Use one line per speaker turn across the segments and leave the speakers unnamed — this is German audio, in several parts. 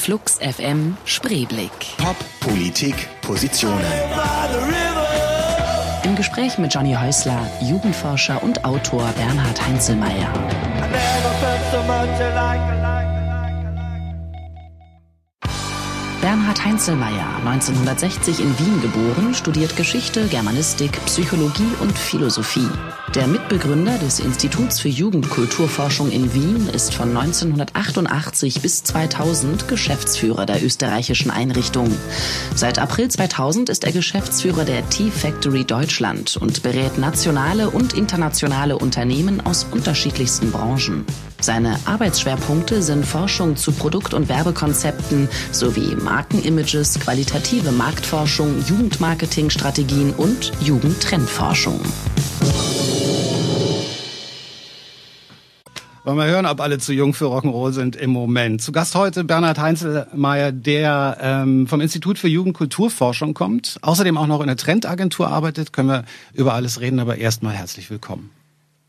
Flux FM Spreeblick.
Pop, Politik, Positionen.
Im Gespräch mit Johnny Häusler, Jugendforscher und Autor Bernhard Heinzelmeier. Bernhard Heinzelmeier, 1960 in Wien geboren, studiert Geschichte, Germanistik, Psychologie und Philosophie. Der Mitbegründer des Instituts für Jugendkulturforschung in Wien ist von 1988 bis 2000 Geschäftsführer der österreichischen Einrichtung. Seit April 2000 ist er Geschäftsführer der Tea Factory Deutschland und berät nationale und internationale Unternehmen aus unterschiedlichsten Branchen. Seine Arbeitsschwerpunkte sind Forschung zu Produkt- und Werbekonzepten sowie Markenimages, qualitative Marktforschung, Jugendmarketingstrategien und Jugendtrendforschung.
Wollen wir hören, ob alle zu jung für Rock'n'Roll sind im Moment. Zu Gast heute Bernhard Heinzelmeier, der ähm, vom Institut für Jugendkulturforschung kommt, außerdem auch noch in der Trendagentur arbeitet. Können wir über alles reden, aber erstmal herzlich willkommen.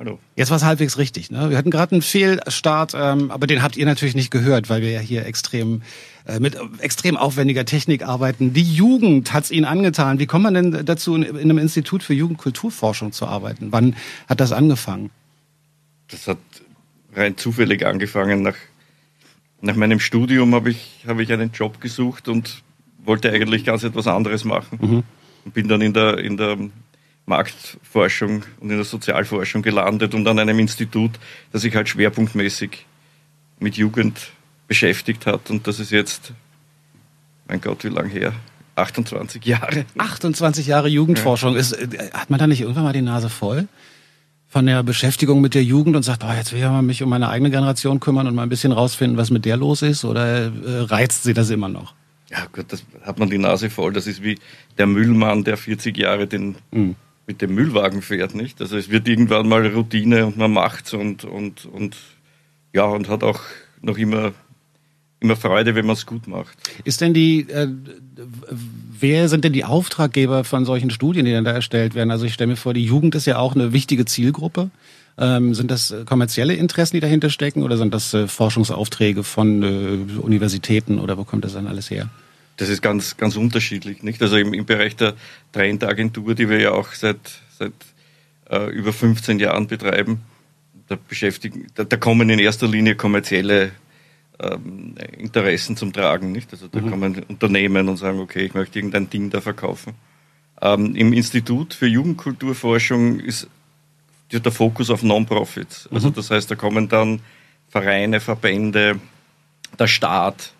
Hallo.
Jetzt war es halbwegs richtig. Ne? Wir hatten gerade einen Fehlstart, ähm, aber den habt ihr natürlich nicht gehört, weil wir ja hier extrem äh, mit extrem aufwendiger Technik arbeiten. Die Jugend hat's Ihnen angetan. Wie kommt man denn dazu, in, in einem Institut für Jugendkulturforschung zu arbeiten? Wann hat das angefangen?
Das hat rein zufällig angefangen. Nach, nach meinem Studium habe ich, hab ich einen Job gesucht und wollte eigentlich ganz etwas anderes machen.
Mhm.
Und bin dann in der, in der Marktforschung und in der Sozialforschung gelandet und an einem Institut, das sich halt schwerpunktmäßig mit Jugend beschäftigt hat. Und das ist jetzt, mein Gott, wie lang her? 28 Jahre.
28 Jahre Jugendforschung. Ist, äh, hat man da nicht irgendwann mal die Nase voll? Von der Beschäftigung mit der Jugend und sagt, boah, jetzt will ich mal mich um meine eigene Generation kümmern und mal ein bisschen rausfinden, was mit der los ist? Oder äh, reizt sie das immer noch?
Ja gut, das hat man die Nase voll. Das ist wie der Müllmann, der 40 Jahre den,
Mhm.
Mit dem Müllwagen fährt, nicht? Also es wird irgendwann mal Routine und man macht's und, und, und ja, und hat auch noch immer, immer Freude, wenn man es gut macht.
Ist denn die, äh, wer sind denn die Auftraggeber von solchen Studien, die dann da erstellt werden? Also ich stelle mir vor, die Jugend ist ja auch eine wichtige Zielgruppe. Ähm, sind das äh, kommerzielle Interessen, die dahinter stecken oder sind das äh, Forschungsaufträge von äh, Universitäten oder wo kommt das dann alles her?
Das ist ganz, ganz unterschiedlich, nicht? Also im, im Bereich der Trendagentur, die wir ja auch seit, seit äh, über 15 Jahren betreiben, da beschäftigen, da, da kommen in erster Linie kommerzielle ähm, Interessen zum Tragen, nicht? Also da kommen Unternehmen und sagen, okay, ich möchte irgendein Ding da verkaufen. Ähm, Im Institut für Jugendkulturforschung ist der Fokus auf Non-Profits. Also das heißt, da kommen dann Vereine, Verbände, der Staat,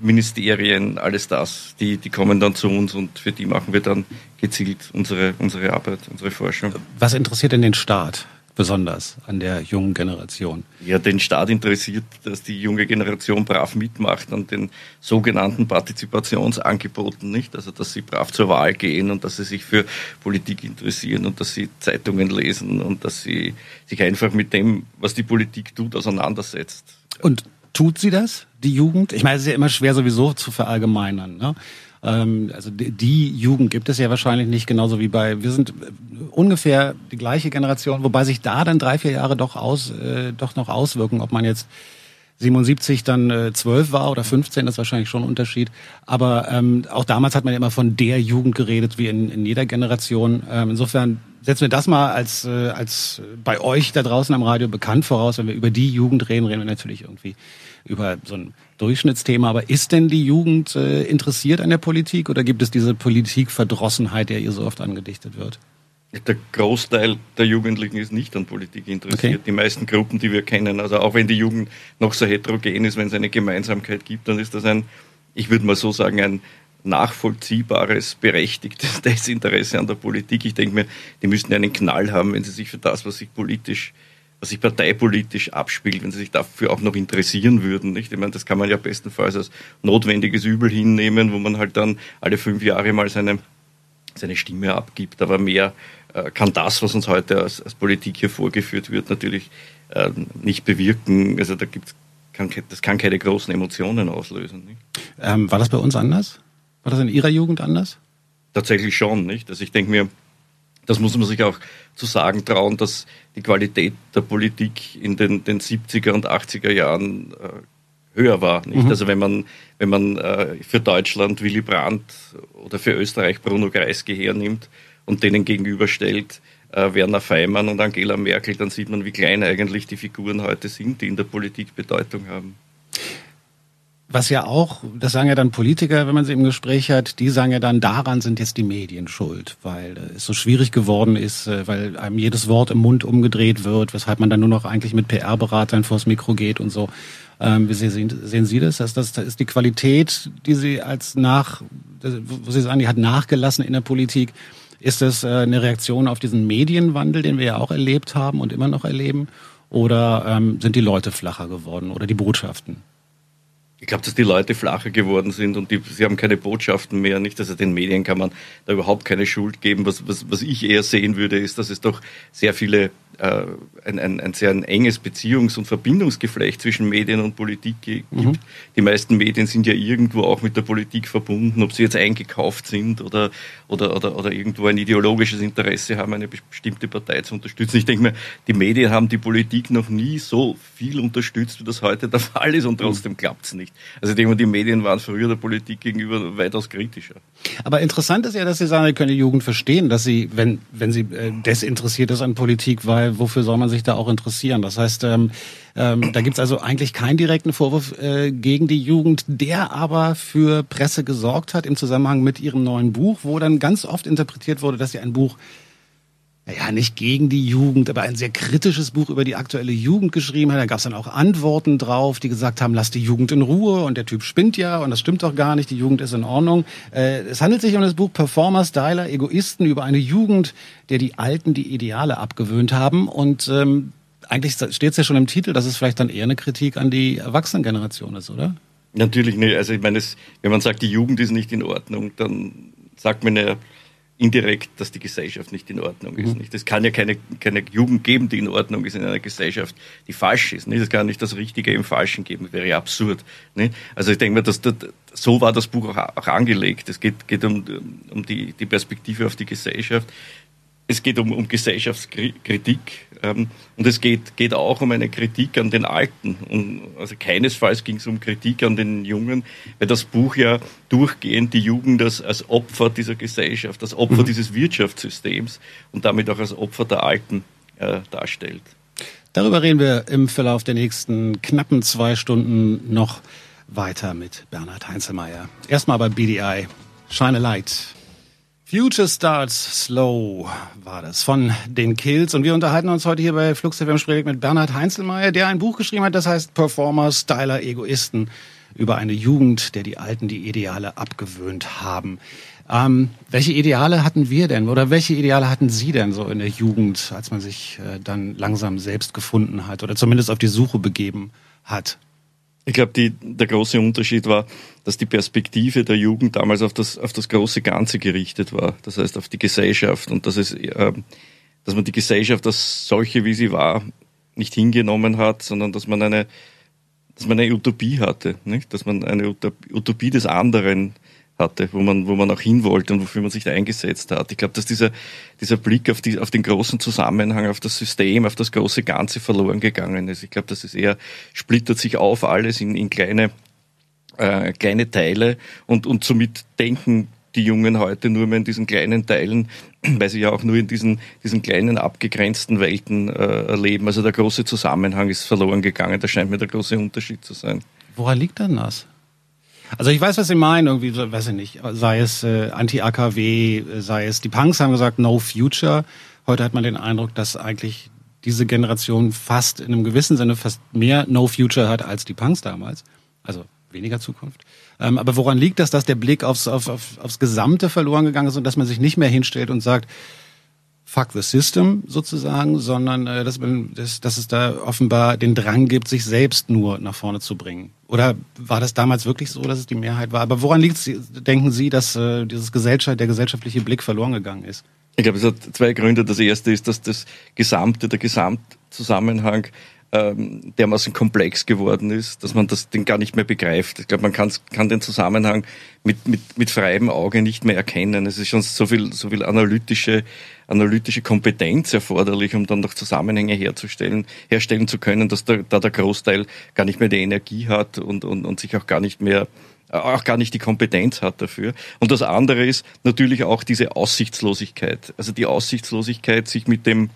Ministerien, alles das, die, die kommen dann zu uns und für die machen wir dann gezielt unsere, unsere Arbeit, unsere Forschung.
Was interessiert denn den Staat besonders an der jungen Generation?
Ja, den Staat interessiert, dass die junge Generation brav mitmacht an den sogenannten Partizipationsangeboten, nicht? Also, dass sie brav zur Wahl gehen und dass sie sich für Politik interessieren und dass sie Zeitungen lesen und dass sie sich einfach mit dem, was die Politik tut, auseinandersetzt.
Und tut sie das, die Jugend? Ich meine, es ist ja immer schwer sowieso zu verallgemeinern. Ne? Ähm, also die, die Jugend gibt es ja wahrscheinlich nicht genauso wie bei, wir sind äh, ungefähr die gleiche Generation, wobei sich da dann drei, vier Jahre doch aus, äh, doch noch auswirken, ob man jetzt 77 dann äh, 12 war oder 15, das ist wahrscheinlich schon ein Unterschied. Aber ähm, auch damals hat man ja immer von der Jugend geredet, wie in, in jeder Generation. Ähm, insofern setzen wir das mal als, äh, als bei euch da draußen am Radio bekannt voraus. Wenn wir über die Jugend reden, reden wir natürlich irgendwie über so ein Durchschnittsthema. Aber ist denn die Jugend äh, interessiert an der Politik oder gibt es diese Politikverdrossenheit, der ihr so oft angedichtet wird?
Der Großteil der Jugendlichen ist nicht an Politik interessiert.
Okay.
Die meisten Gruppen, die wir kennen, also auch wenn die Jugend noch so heterogen ist, wenn es eine Gemeinsamkeit gibt, dann ist das ein, ich würde mal so sagen, ein nachvollziehbares, berechtigtes Desinteresse an der Politik. Ich denke mir, die müssten einen Knall haben, wenn sie sich für das, was sich politisch, was sich parteipolitisch abspielt, wenn sie sich dafür auch noch interessieren würden. Nicht? Ich meine, das kann man ja bestenfalls als notwendiges Übel hinnehmen, wo man halt dann alle fünf Jahre mal seine, seine Stimme abgibt. Aber mehr kann das, was uns heute als, als Politik hier vorgeführt wird, natürlich äh, nicht bewirken. Also da gibt's kann, das kann keine großen Emotionen auslösen.
Ähm, war das bei uns anders? War das in Ihrer Jugend anders?
Tatsächlich schon, nicht? Also ich denke mir, das muss man sich auch zu sagen trauen, dass die Qualität der Politik in den, den 70er und 80er Jahren äh, höher war. Nicht? Mhm. Also wenn man, wenn man äh, für Deutschland Willy Brandt oder für Österreich Bruno Kreisky hernimmt und denen gegenüberstellt, äh, Werner Feimann und Angela Merkel, dann sieht man, wie klein eigentlich die Figuren heute sind, die in der Politik Bedeutung haben.
Was ja auch, das sagen ja dann Politiker, wenn man sie im Gespräch hat, die sagen ja dann, daran sind jetzt die Medien schuld, weil es so schwierig geworden ist, äh, weil einem jedes Wort im Mund umgedreht wird, weshalb man dann nur noch eigentlich mit PR-Beratern vors Mikro geht und so. Ähm, wie sehen, sehen Sie das? Das, das ist die Qualität, die Sie als nach, wo Sie sagen, die hat nachgelassen in der Politik. Ist das äh, eine Reaktion auf diesen Medienwandel, den wir ja auch erlebt haben und immer noch erleben? Oder ähm, sind die Leute flacher geworden oder die Botschaften?
Ich glaube, dass die Leute flacher geworden sind und die, sie haben keine Botschaften mehr. Nicht, also den Medien kann man da überhaupt keine Schuld geben. Was, was, was ich eher sehen würde, ist, dass es doch sehr viele äh, ein, ein, ein sehr ein enges Beziehungs- und Verbindungsgeflecht zwischen Medien und Politik gibt. Mhm. Die meisten Medien sind ja irgendwo auch mit der Politik verbunden, ob sie jetzt eingekauft sind oder, oder, oder, oder irgendwo ein ideologisches Interesse haben, eine bestimmte Partei zu unterstützen. Ich denke mir, die Medien haben die Politik noch nie so viel unterstützt, wie das heute der Fall ist und trotzdem mhm. klappt es nicht. Also ich denke mir, die Medien waren früher der Politik gegenüber weitaus kritischer.
Aber interessant ist ja, dass Sie sagen, Sie können die Jugend verstehen, dass sie, wenn, wenn sie äh, desinteressiert ist an Politik, weil weil wofür soll man sich da auch interessieren? Das heißt, ähm, ähm, da gibt's also eigentlich keinen direkten Vorwurf äh, gegen die Jugend, der aber für Presse gesorgt hat im Zusammenhang mit ihrem neuen Buch, wo dann ganz oft interpretiert wurde, dass sie ein Buch ja, nicht gegen die Jugend, aber ein sehr kritisches Buch über die aktuelle Jugend geschrieben hat. Da gab es dann auch Antworten drauf, die gesagt haben, lass die Jugend in Ruhe und der Typ spinnt ja und das stimmt doch gar nicht, die Jugend ist in Ordnung. Äh, es handelt sich um das Buch Performer, Styler, Egoisten über eine Jugend, der die Alten die Ideale abgewöhnt haben und ähm, eigentlich steht es ja schon im Titel, dass es vielleicht dann eher eine Kritik an die Erwachsenengeneration ist, oder?
Natürlich nicht. Also ich meine, wenn man sagt, die Jugend ist nicht in Ordnung, dann sagt man ja, indirekt, dass die Gesellschaft nicht in Ordnung ist. Mhm. Nicht? Es kann ja keine, keine Jugend geben, die in Ordnung ist in einer Gesellschaft, die falsch ist. Nicht? Es kann nicht das Richtige im Falschen geben, wäre ja absurd. Nicht? Also ich denke mir, dass das, so war das Buch auch, auch angelegt. Es geht, geht um, um die, die Perspektive auf die Gesellschaft es geht um, um Gesellschaftskritik ähm, und es geht, geht auch um eine Kritik an den Alten. Und also keinesfalls ging es um Kritik an den Jungen, weil das Buch ja durchgehend die Jugend als, als Opfer dieser Gesellschaft, als Opfer mhm. dieses Wirtschaftssystems und damit auch als Opfer der Alten äh, darstellt.
Darüber reden wir im Verlauf der nächsten knappen zwei Stunden noch weiter mit Bernhard Heinzelmeier. Erstmal bei BDI. Shine a Light. Future Starts Slow war das von den Kills. Und wir unterhalten uns heute hier bei Flux FM Spredig mit Bernhard Heinzelmeier, der ein Buch geschrieben hat, das heißt Performer, Styler, Egoisten über eine Jugend, der die Alten die Ideale abgewöhnt haben. Ähm, welche Ideale hatten wir denn oder welche Ideale hatten Sie denn so in der Jugend, als man sich äh, dann langsam selbst gefunden hat oder zumindest auf die Suche begeben hat?
Ich glaube, der große Unterschied war, dass die Perspektive der Jugend damals auf das, auf das große Ganze gerichtet war. Das heißt, auf die Gesellschaft und dass, es, äh, dass man die Gesellschaft als solche, wie sie war, nicht hingenommen hat, sondern dass man eine, dass man eine Utopie hatte, nicht? dass man eine Utopie des anderen hatte, wo man, wo man auch hin wollte und wofür man sich da eingesetzt hat. Ich glaube, dass dieser, dieser Blick auf, die, auf den großen Zusammenhang, auf das System, auf das große Ganze verloren gegangen ist. Ich glaube, dass es eher splittert sich auf alles in, in kleine, äh, kleine Teile und, und somit denken die Jungen heute nur mehr in diesen kleinen Teilen, weil sie ja auch nur in diesen, diesen kleinen abgegrenzten Welten äh, leben. Also der große Zusammenhang ist verloren gegangen. Das scheint mir der große Unterschied zu sein.
Woran liegt denn das? Also ich weiß, was Sie meinen, irgendwie, weiß ich nicht, sei es äh, Anti-AKW, sei es, die Punks haben gesagt, no future. Heute hat man den Eindruck, dass eigentlich diese Generation fast in einem gewissen Sinne fast mehr no future hat als die Punks damals. Also weniger Zukunft. Ähm, aber woran liegt das, dass der Blick aufs, auf, auf, aufs Gesamte verloren gegangen ist und dass man sich nicht mehr hinstellt und sagt, fuck the system sozusagen, sondern äh, dass, dass, dass es da offenbar den Drang gibt, sich selbst nur nach vorne zu bringen. Oder war das damals wirklich so, dass es die Mehrheit war? Aber woran liegt es, denken Sie, dass äh, dieses Gesellschaft, der gesellschaftliche Blick verloren gegangen ist?
Ich glaube, es hat zwei Gründe. Das erste ist, dass das gesamte, der Gesamtzusammenhang ähm, dermaßen komplex geworden ist, dass man das den gar nicht mehr begreift. Ich glaube, man kann, kann den Zusammenhang mit, mit, mit freiem Auge nicht mehr erkennen. Es ist schon so viel, so viel analytische analytische Kompetenz erforderlich, um dann noch Zusammenhänge herzustellen, herstellen zu können, dass da, da der Großteil gar nicht mehr die Energie hat und, und, und sich auch gar nicht mehr auch gar nicht die Kompetenz hat dafür. Und das andere ist natürlich auch diese Aussichtslosigkeit. Also die Aussichtslosigkeit, sich mit dem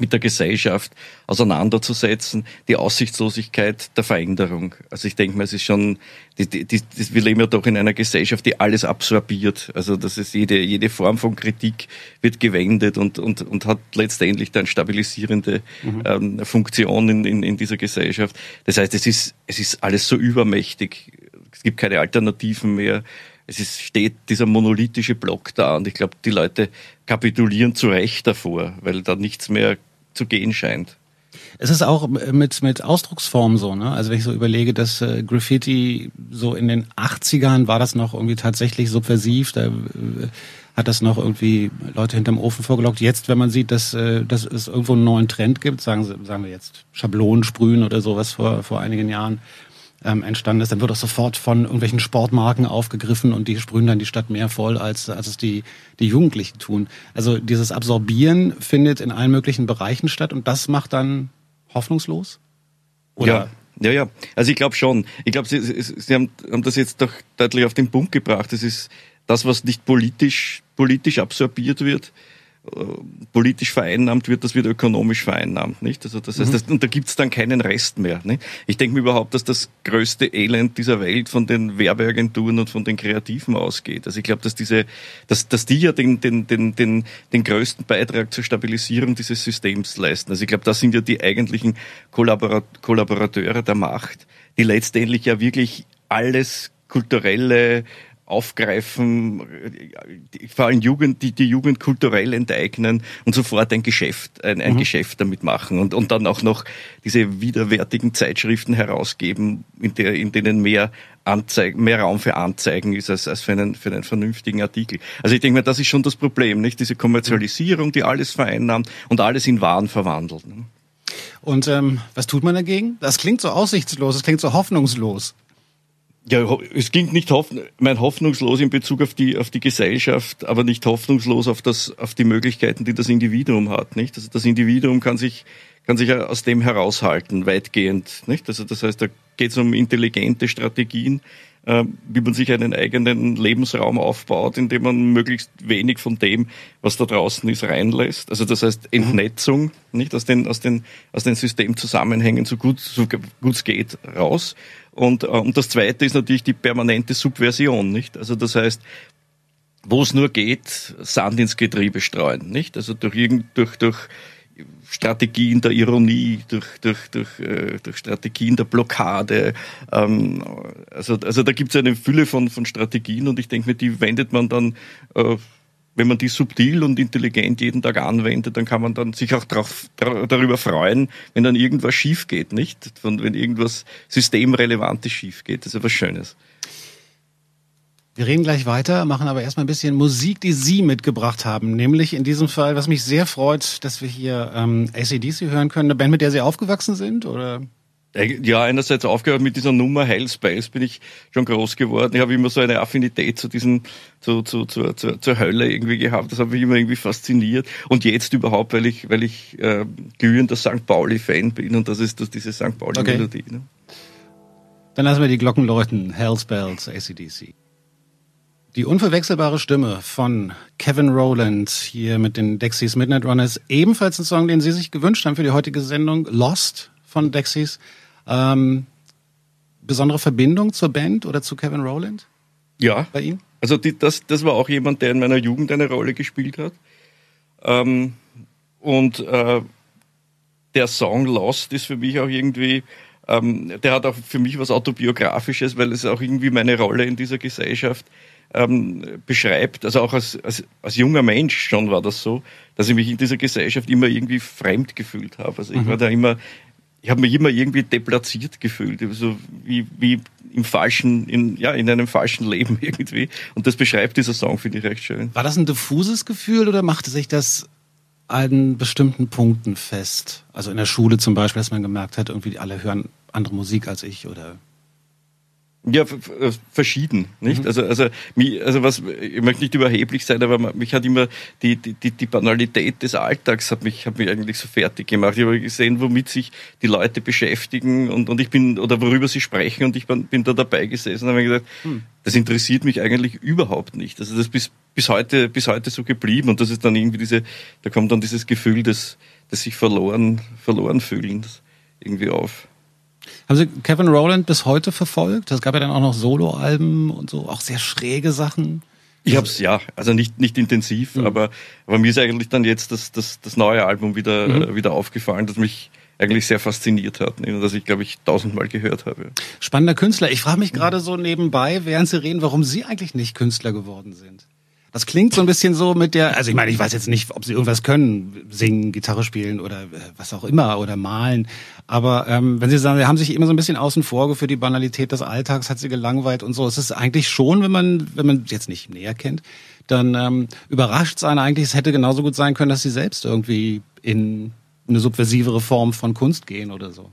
mit der Gesellschaft auseinanderzusetzen, die Aussichtslosigkeit der Veränderung. Also ich denke mal, es ist schon, die, die, die, wir leben ja doch in einer Gesellschaft, die alles absorbiert. Also das ist jede, jede Form von Kritik wird gewendet und, und, und hat letztendlich dann stabilisierende mhm. ähm, Funktion in, in, in dieser Gesellschaft. Das heißt, es ist, es ist alles so übermächtig. Es gibt keine Alternativen mehr es ist, steht dieser monolithische Block da und ich glaube, die Leute kapitulieren zu Recht davor, weil da nichts mehr zu gehen scheint.
Es ist auch mit, mit Ausdrucksform so, ne? Also wenn ich so überlege, dass äh, Graffiti so in den 80ern war das noch irgendwie tatsächlich subversiv, da äh, hat das noch irgendwie Leute hinterm Ofen vorgelockt. Jetzt, wenn man sieht, dass, äh, dass es irgendwo einen neuen Trend gibt, sagen, sagen wir jetzt Schablonensprühen oder sowas vor, vor einigen Jahren, ähm, entstanden ist, dann wird auch sofort von irgendwelchen Sportmarken aufgegriffen und die sprühen dann die Stadt mehr voll, als, als es die, die Jugendlichen tun. Also dieses Absorbieren findet in allen möglichen Bereichen statt und das macht dann hoffnungslos?
Oder? Ja. Ja, ja. Also ich glaube schon. Ich glaube, Sie, Sie haben, haben das jetzt doch deutlich auf den Punkt gebracht. Das ist das, was nicht politisch, politisch absorbiert wird, politisch vereinnahmt wird, das wird ökonomisch vereinnahmt, nicht? Also das heißt, mhm. das, und da gibt's dann keinen Rest mehr. Nicht? Ich denke mir überhaupt, dass das größte Elend dieser Welt von den Werbeagenturen und von den Kreativen ausgeht. Also ich glaube, dass diese, dass, dass die ja den, den, den, den, den größten Beitrag zur Stabilisierung dieses Systems leisten. Also ich glaube, das sind ja die eigentlichen Kollaborat Kollaborateure der Macht, die letztendlich ja wirklich alles kulturelle, aufgreifen, vor allem Jugend, die, die Jugend kulturell enteignen und sofort ein Geschäft, ein, ein mhm. Geschäft damit machen und, und dann auch noch diese widerwärtigen Zeitschriften herausgeben, in, der, in denen mehr Anzeigen, mehr Raum für Anzeigen ist als, als für, einen, für einen vernünftigen Artikel. Also ich denke mir, das ist schon das Problem, nicht? Diese Kommerzialisierung, die alles vereinnahmt und alles in Waren verwandelt. Ne?
Und ähm, was tut man dagegen? Das klingt so aussichtslos, es klingt so hoffnungslos.
Ja, es klingt nicht hoffn mein hoffnungslos in Bezug auf die auf die Gesellschaft, aber nicht hoffnungslos auf das auf die Möglichkeiten, die das Individuum hat, nicht? Also das Individuum kann sich kann sich aus dem heraushalten weitgehend, nicht? Also das heißt, da geht es um intelligente Strategien, äh, wie man sich einen eigenen Lebensraum aufbaut, indem man möglichst wenig von dem, was da draußen ist, reinlässt. Also das heißt mhm. Entnetzung, nicht aus den aus den aus den Systemzusammenhängen so gut so gut es geht raus und, äh, und das Zweite ist natürlich die permanente Subversion, nicht? Also das heißt, wo es nur geht, Sand ins Getriebe streuen, nicht? Also durch irgend, durch, durch Strategien der Ironie, durch, durch, durch, äh, durch Strategien der Blockade. Ähm, also, also da gibt es eine Fülle von, von Strategien und ich denke mir, die wendet man dann äh, wenn man die subtil und intelligent jeden Tag anwendet, dann kann man dann sich auch drauf, darüber freuen, wenn dann irgendwas schief geht, nicht? Von, wenn irgendwas Systemrelevantes schief geht. Das ist ja was Schönes.
Wir reden gleich weiter, machen aber erstmal ein bisschen Musik, die Sie mitgebracht haben. Nämlich in diesem Fall, was mich sehr freut, dass wir hier ähm, ACDC hören können. Eine Band, mit der Sie aufgewachsen sind? Oder?
Ja, einerseits aufgehört mit dieser Nummer Hell Space bin ich schon groß geworden. Ich habe immer so eine Affinität zu diesen, zu, zu, zu, zu, zur Hölle irgendwie gehabt. Das hat mich immer irgendwie fasziniert. Und jetzt überhaupt, weil ich, weil ich äh, glühender St. Pauli-Fan bin und das ist das, diese St. Pauli-Melodie. Okay. Ne?
Dann lassen wir die Glocken läuten. Hell Spells, ACDC. Die unverwechselbare Stimme von Kevin Rowland hier mit den Dexys Midnight Runners. Ebenfalls ein Song, den Sie sich gewünscht haben für die heutige Sendung. Lost von Dexys. Ähm, besondere Verbindung zur Band oder zu Kevin Rowland?
Ja. Bei ihm? Also die, das, das war auch jemand, der in meiner Jugend eine Rolle gespielt hat. Ähm, und äh, der Song Lost ist für mich auch irgendwie, ähm, der hat auch für mich was Autobiografisches, weil es auch irgendwie meine Rolle in dieser Gesellschaft ähm, beschreibt. Also auch als, als, als junger Mensch schon war das so, dass ich mich in dieser Gesellschaft immer irgendwie fremd gefühlt habe. Also ich mhm. war da immer ich habe mich immer irgendwie deplatziert gefühlt, so wie, wie im falschen, in, ja, in einem falschen Leben irgendwie. Und das beschreibt dieser Song, finde ich recht schön.
War das ein diffuses Gefühl oder machte sich das an bestimmten Punkten fest? Also in der Schule zum Beispiel, dass man gemerkt hat, irgendwie alle hören andere Musik als ich oder
Ja, äh, verschieden, nicht? Mhm. Also, also, also was, ich möchte nicht überheblich sein, aber mich hat immer die, die, die Banalität des Alltags hat mich, hat mich eigentlich so fertig gemacht. Ich habe gesehen, womit sich die Leute beschäftigen und, und ich bin, oder worüber sie sprechen und ich bin, bin da dabei gesessen und habe mir gedacht, mhm. das interessiert mich eigentlich überhaupt nicht. Also das ist bis, bis heute, bis heute so geblieben und das ist dann irgendwie diese, da kommt dann dieses Gefühl des, des sich verloren, verloren fühlens irgendwie auf.
Haben Sie Kevin Rowland bis heute verfolgt? Es gab ja dann auch noch Soloalben und so, auch sehr schräge Sachen.
Ich habe es ja, also nicht nicht intensiv, mhm. aber aber mir ist eigentlich dann jetzt das das, das neue Album wieder mhm. äh, wieder aufgefallen, das mich eigentlich sehr fasziniert hat ne, und das ich glaube ich tausendmal gehört habe.
Spannender Künstler. Ich frage mich gerade so nebenbei, während Sie reden, warum Sie eigentlich nicht Künstler geworden sind. Das klingt so ein bisschen so mit der, also ich meine, ich weiß jetzt nicht, ob sie irgendwas können, singen, Gitarre spielen oder äh, was auch immer oder malen. Aber ähm, wenn Sie sagen, Sie haben sich immer so ein bisschen außen vor geführt, die Banalität des Alltags hat Sie gelangweilt und so. Es ist eigentlich schon, wenn man, wenn man jetzt nicht näher kennt, dann ähm, überrascht es einen eigentlich, es hätte genauso gut sein können, dass Sie selbst irgendwie in eine subversivere Form von Kunst gehen oder so.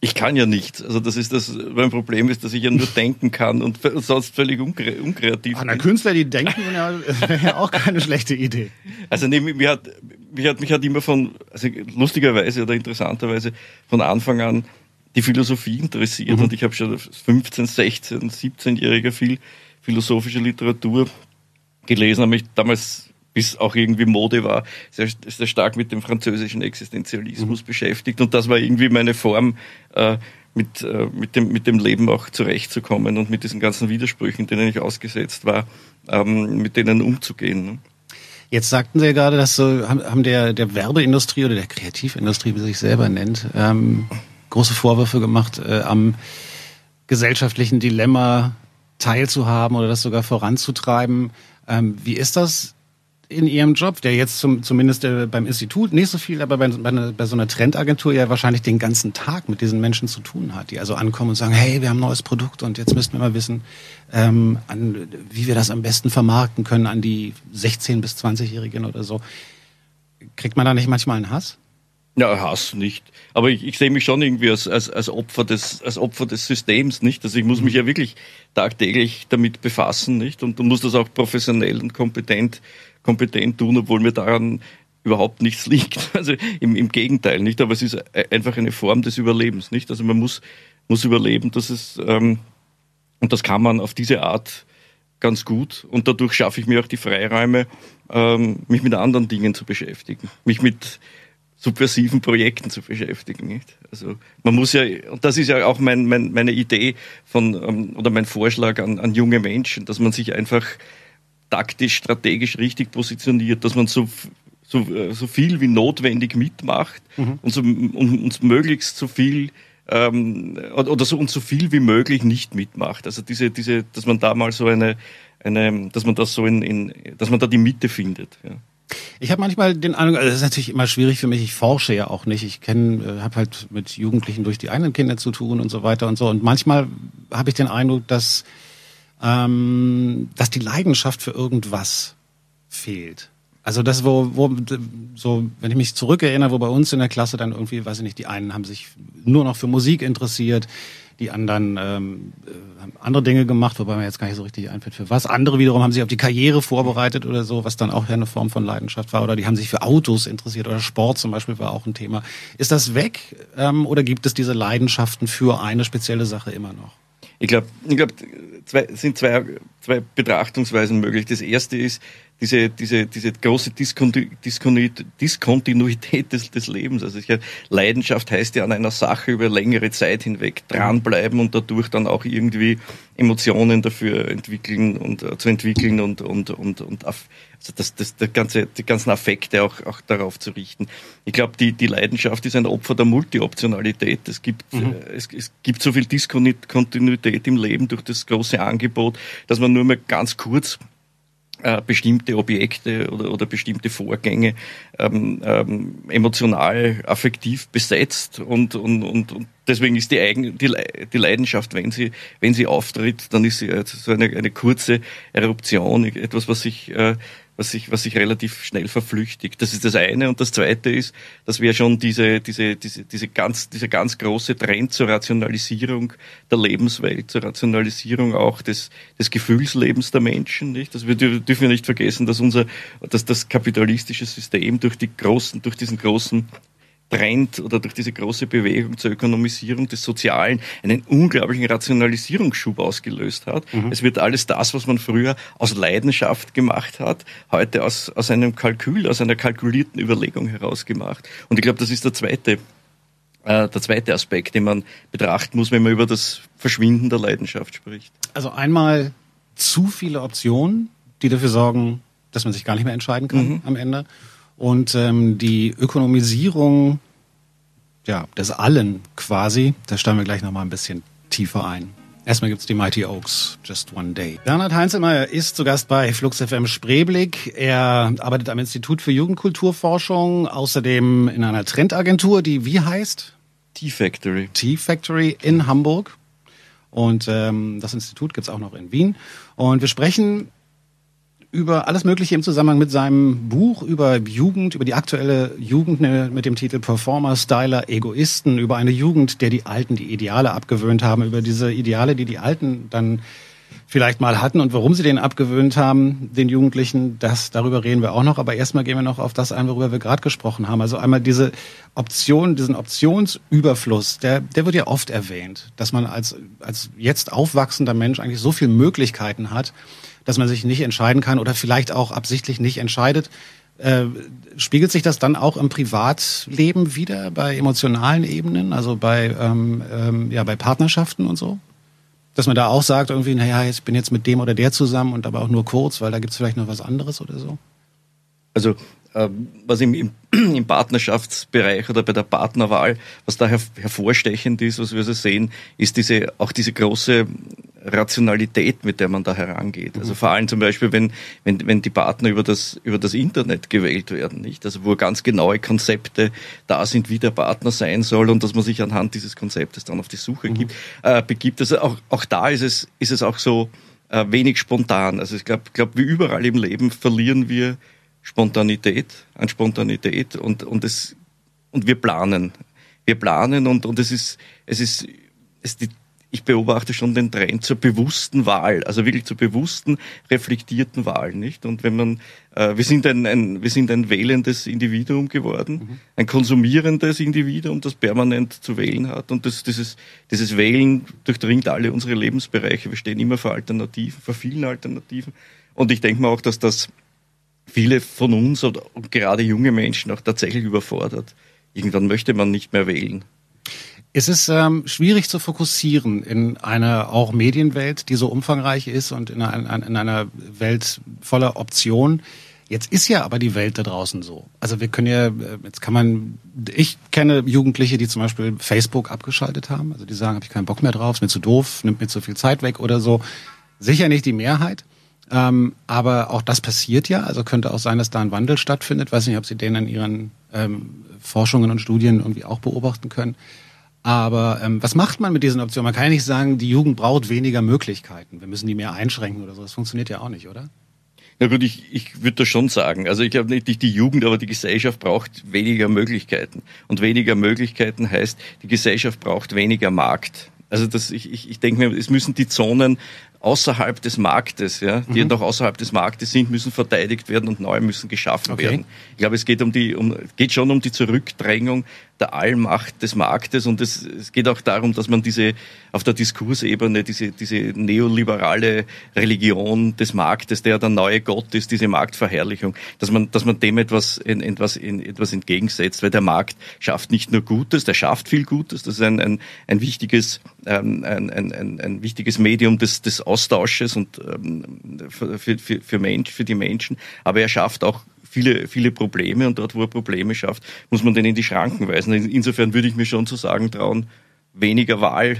Ich kann ja nichts. Also das ist das, mein Problem ist, dass ich ja nur denken kann und sonst völlig unkre unkreativ
bin. Künstler, die denken, ja, wäre ja auch keine schlechte Idee.
Also nee, mich hat, mich hat, mich hat immer von, also lustigerweise oder interessanterweise von Anfang an die Philosophie interessiert mhm. und ich habe schon 15, 16, 17-jähriger viel philosophische Literatur gelesen, habe mich damals bis auch irgendwie Mode war, sehr, sehr stark mit dem französischen Existenzialismus mhm. beschäftigt. Und das war irgendwie meine Form, äh, mit, äh, mit, dem, mit dem Leben auch zurechtzukommen und mit diesen ganzen Widersprüchen, denen ich ausgesetzt war, ähm, mit denen umzugehen. Ne?
Jetzt sagten Sie ja gerade, dass so haben der, der Werbeindustrie oder der Kreativindustrie, wie sie sich selber nennt, ähm, große Vorwürfe gemacht, äh, am gesellschaftlichen Dilemma teilzuhaben oder das sogar voranzutreiben. Ähm, wie ist das in Ihrem Job, der jetzt zum, zumindest äh, beim Institut nicht so viel, aber bei, bei, bei, so einer Trendagentur ja wahrscheinlich den ganzen Tag mit diesen Menschen zu tun hat, die also ankommen und sagen, hey, wir haben ein neues Produkt und jetzt müssten wir mal wissen, ähm, an, wie wir das am besten vermarkten können an die 16- bis 20-Jährigen oder so. Kriegt man da nicht manchmal einen Hass?
Ja, Hass nicht. Aber ich, ich sehe mich schon irgendwie als, als, als, Opfer des, als Opfer des Systems, nicht? Also ich muss mich ja wirklich tagtäglich damit befassen, nicht? Und du musst das auch professionell und kompetent kompetent tun, obwohl mir daran überhaupt nichts liegt. Also im, im Gegenteil, nicht? Aber es ist einfach eine Form des Überlebens, nicht? Also man muss, muss überleben, dass es, ähm, und das kann man auf diese Art ganz gut. Und dadurch schaffe ich mir auch die Freiräume, ähm, mich mit anderen Dingen zu beschäftigen, mich mit subversiven Projekten zu beschäftigen. Nicht? Also man muss ja, und das ist ja auch mein, mein, meine Idee von ähm, oder mein Vorschlag an, an junge Menschen, dass man sich einfach taktisch, strategisch richtig positioniert, dass man so, so, äh, so viel wie notwendig mitmacht mhm. und, so, und, und möglichst so viel ähm, oder so und so viel wie möglich nicht mitmacht. Also diese, diese, dass man da mal so eine, eine dass man das so in, in dass man da die Mitte findet. Ja.
Ich habe manchmal den Eindruck, also das ist natürlich immer schwierig für mich, ich forsche ja auch nicht. Ich kenne, äh, habe halt mit Jugendlichen durch die eigenen Kinder zu tun und so weiter und so. Und manchmal habe ich den Eindruck, dass ähm, dass die Leidenschaft für irgendwas fehlt. Also das, wo, wo, so, wenn ich mich zurückerinnere, wo bei uns in der Klasse dann irgendwie, weiß ich nicht, die einen haben sich nur noch für Musik interessiert, die anderen ähm, äh, haben andere Dinge gemacht, wobei mir jetzt gar nicht so richtig einfällt für was. Andere wiederum haben sich auf die Karriere vorbereitet oder so, was dann auch ja eine Form von Leidenschaft war. Oder die haben sich für Autos interessiert oder Sport zum Beispiel war auch ein Thema. Ist das weg ähm, oder gibt es diese Leidenschaften für eine spezielle Sache immer noch?
Ich glaube, ich glaub, zwei, sind zwei, zwei Betrachtungsweisen möglich. Das erste ist diese, diese, diese große Diskontinuität des, des Lebens. Also ich, Leidenschaft heißt ja an einer Sache über längere Zeit hinweg dranbleiben und dadurch dann auch irgendwie Emotionen dafür entwickeln und äh, zu entwickeln und, und, und, und also das, das, das ganze, die ganzen Affekte auch, auch darauf zu richten. Ich glaube, die, die Leidenschaft ist ein Opfer der Multioptionalität. Es gibt, mhm. äh, es, es gibt so viel Diskontinuität im Leben durch das große Angebot, dass man nur mal ganz kurz äh, bestimmte Objekte oder, oder bestimmte Vorgänge ähm, ähm, emotional, affektiv besetzt und, und, und, und deswegen ist die, Eigen, die, die Leidenschaft, wenn sie, wenn sie auftritt, dann ist sie so eine, eine kurze Eruption, etwas, was sich äh, was sich, was sich relativ schnell verflüchtigt. Das ist das eine. Und das zweite ist, dass wir schon diese, diese, diese, diese ganz, dieser ganz große Trend zur Rationalisierung der Lebenswelt, zur Rationalisierung auch des, des Gefühlslebens der Menschen, nicht? Das wir dürfen wir nicht vergessen, dass unser, dass das kapitalistische System durch die großen, durch diesen großen Trend oder durch diese große Bewegung zur Ökonomisierung des Sozialen einen unglaublichen Rationalisierungsschub ausgelöst hat. Mhm. Es wird alles das, was man früher aus Leidenschaft gemacht hat, heute aus, aus einem Kalkül, aus einer kalkulierten Überlegung heraus gemacht. Und ich glaube, das ist der zweite, äh, der zweite Aspekt, den man betrachten muss, wenn man über das Verschwinden der Leidenschaft spricht.
Also einmal zu viele Optionen, die dafür sorgen, dass man sich gar nicht mehr entscheiden kann mhm. am Ende. Und ähm, die Ökonomisierung ja, des Allen quasi, da steigen wir gleich nochmal ein bisschen tiefer ein. Erstmal gibt's die Mighty Oaks, Just One Day. Bernhard Heinzelmeier ist zu Gast bei Flux FM Spreeblick. Er arbeitet am Institut für Jugendkulturforschung, außerdem in einer Trendagentur, die wie heißt?
T-Factory.
T-Factory in Hamburg. Und ähm, das Institut gibt's auch noch in Wien. Und wir sprechen über alles Mögliche im Zusammenhang mit seinem Buch über Jugend, über die aktuelle Jugend ne, mit dem Titel Performer, Styler, Egoisten, über eine Jugend, der die Alten die Ideale abgewöhnt haben, über diese Ideale, die die Alten dann vielleicht mal hatten und warum sie den abgewöhnt haben, den Jugendlichen, das, darüber reden wir auch noch. Aber erstmal gehen wir noch auf das ein, worüber wir gerade gesprochen haben. Also einmal diese Option, diesen Optionsüberfluss, der, der wird ja oft erwähnt, dass man als, als jetzt aufwachsender Mensch eigentlich so viele Möglichkeiten hat, dass man sich nicht entscheiden kann oder vielleicht auch absichtlich nicht entscheidet. Äh, spiegelt sich das dann auch im Privatleben wieder bei emotionalen Ebenen, also bei ähm, ähm, ja bei Partnerschaften und so? Dass man da auch sagt irgendwie, naja, ich bin jetzt mit dem oder der zusammen und aber auch nur kurz, weil da gibt es vielleicht noch was anderes oder so?
Also ähm, was im, im, im, Partnerschaftsbereich oder bei der Partnerwahl, was da hervorstechend ist, was wir so sehen, ist diese, auch diese große Rationalität, mit der man da herangeht. Also mhm. vor allem zum Beispiel, wenn, wenn, wenn die Partner über das, über das Internet gewählt werden, nicht? Also wo ganz genaue Konzepte da sind, wie der Partner sein soll und dass man sich anhand dieses Konzeptes dann auf die Suche mhm. gibt, äh, begibt. Also auch, auch da ist es, ist es auch so äh, wenig spontan. Also ich glaube, glaub, wie überall im Leben verlieren wir Spontanität, an Spontanität und, und es, und wir planen. Wir planen und, und es ist, es ist, es die, ich beobachte schon den Trend zur bewussten Wahl, also wirklich zur bewussten, reflektierten Wahl, nicht? Und wenn man, äh, wir sind ein, ein, wir sind ein wählendes Individuum geworden, mhm. ein konsumierendes Individuum, das permanent zu wählen hat und das, dieses, dieses Wählen durchdringt alle unsere Lebensbereiche. Wir stehen immer vor Alternativen, vor vielen Alternativen. Und ich denke mal auch, dass das viele von uns und gerade junge Menschen auch tatsächlich überfordert. Irgendwann möchte man nicht mehr wählen.
Es ist ähm, schwierig zu fokussieren in einer auch Medienwelt, die so umfangreich ist und in einer, in einer Welt voller Optionen. Jetzt ist ja aber die Welt da draußen so. Also wir können ja, äh, jetzt kann man, ich kenne Jugendliche, die zum Beispiel Facebook abgeschaltet haben. Also die sagen, habe ich keinen Bock mehr drauf, ist mir zu doof, nimmt mir zu viel Zeit weg oder so. Sicher nicht die Mehrheit. Ähm, aber auch das passiert ja. Also könnte auch sein, dass da ein Wandel stattfindet. Weiß nicht, ob Sie den in Ihren ähm, Forschungen und Studien irgendwie auch beobachten können. Aber ähm, was macht man mit diesen Optionen? Man kann ja nicht sagen, die Jugend braucht weniger Möglichkeiten. Wir müssen die mehr einschränken oder so. Das funktioniert ja auch nicht, oder?
Na gut, ich, ich würde das schon sagen. Also ich glaube nicht die Jugend, aber die Gesellschaft braucht weniger Möglichkeiten. Und weniger Möglichkeiten heißt, die Gesellschaft braucht weniger Markt. Also das, ich, ich, ich denke mir, es müssen die Zonen außerhalb des Marktes, ja, die mhm. noch außerhalb des Marktes sind, müssen verteidigt werden und neue müssen geschaffen okay. werden. Ich glaube, es geht um die, um, geht schon um die Zurückdrängung der Allmacht des Marktes und es, es geht auch darum, dass man diese auf der Diskursebene diese diese neoliberale Religion des Marktes, der der neue Gott ist, diese Marktverherrlichung, dass man dass man dem etwas etwas etwas entgegensetzt, weil der Markt schafft nicht nur Gutes, der schafft viel Gutes, das ist ein ein, ein wichtiges ähm, ein, ein, ein, ein wichtiges Medium des des Austausches und ähm, für, für, für, Mensch, für die Menschen, aber er schafft auch viele, viele Probleme und dort, wo er Probleme schafft, muss man den in die Schranken weisen. Insofern würde ich mir schon zu sagen trauen, weniger Wahl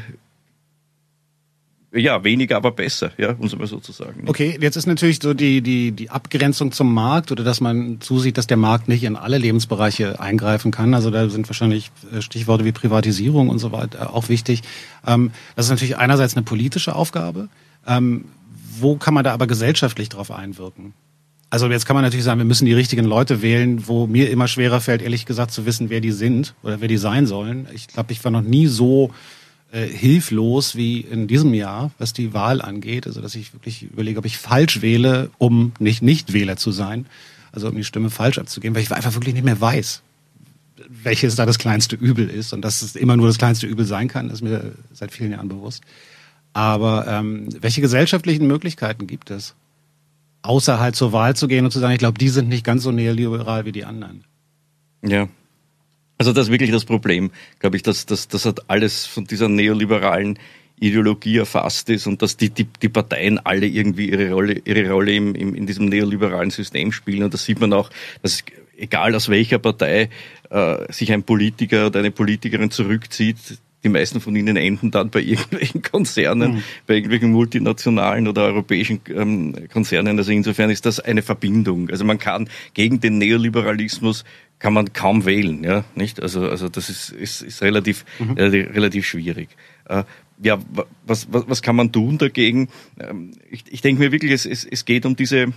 ja, weniger, aber besser, ja, muss man sozusagen.
Okay, jetzt ist natürlich so die, die, die Abgrenzung zum Markt oder dass man zusieht, dass der Markt nicht in alle Lebensbereiche eingreifen kann. Also da sind wahrscheinlich äh, Stichworte wie Privatisierung und so weiter auch wichtig. Ähm, das ist natürlich einerseits eine politische Aufgabe. Ähm, wo kann man da aber gesellschaftlich drauf einwirken? Also jetzt kann man natürlich sagen, wir müssen die richtigen Leute wählen, wo mir immer schwerer fällt, ehrlich gesagt, zu wissen, wer die sind oder wer die sein sollen. Ich glaube, ich war noch nie so äh, hilflos wie in diesem Jahr, was die Wahl angeht. Also dass ich wirklich überlege, ob ich falsch wähle, um nicht Nicht-Wähler zu sein. Also um die Stimme falsch abzugeben, weil ich einfach wirklich nicht mehr weiß, welches da das kleinste Übel ist. Und dass es immer nur das kleinste Übel sein kann, ist mir seit vielen Jahren bewusst. Aber ähm, welche gesellschaftlichen Möglichkeiten gibt es? Außer halt zur Wahl zu gehen und zu sagen, ich glaube, die sind nicht ganz so neoliberal wie die anderen.
Ja. Also das ist wirklich das Problem, glaube ich, dass das, das hat alles von dieser neoliberalen Ideologie erfasst ist und dass die, die, die Parteien alle irgendwie ihre Rolle, ihre Rolle im, im, in diesem neoliberalen System spielen. Und das sieht man auch, dass egal aus welcher Partei äh, sich ein Politiker oder eine Politikerin zurückzieht, die meisten von ihnen enden dann bei irgendwelchen Konzernen, mhm. bei irgendwelchen multinationalen oder europäischen ähm, Konzernen. Also insofern ist das eine Verbindung. Also man kann gegen den Neoliberalismus kann man kaum wählen, ja, nicht? Also, also das ist, ist, ist relativ, mhm. relativ, relativ schwierig. Äh, ja, was, was, was kann man tun dagegen? Ähm, ich, ich denke mir wirklich, es, es, es geht um diese,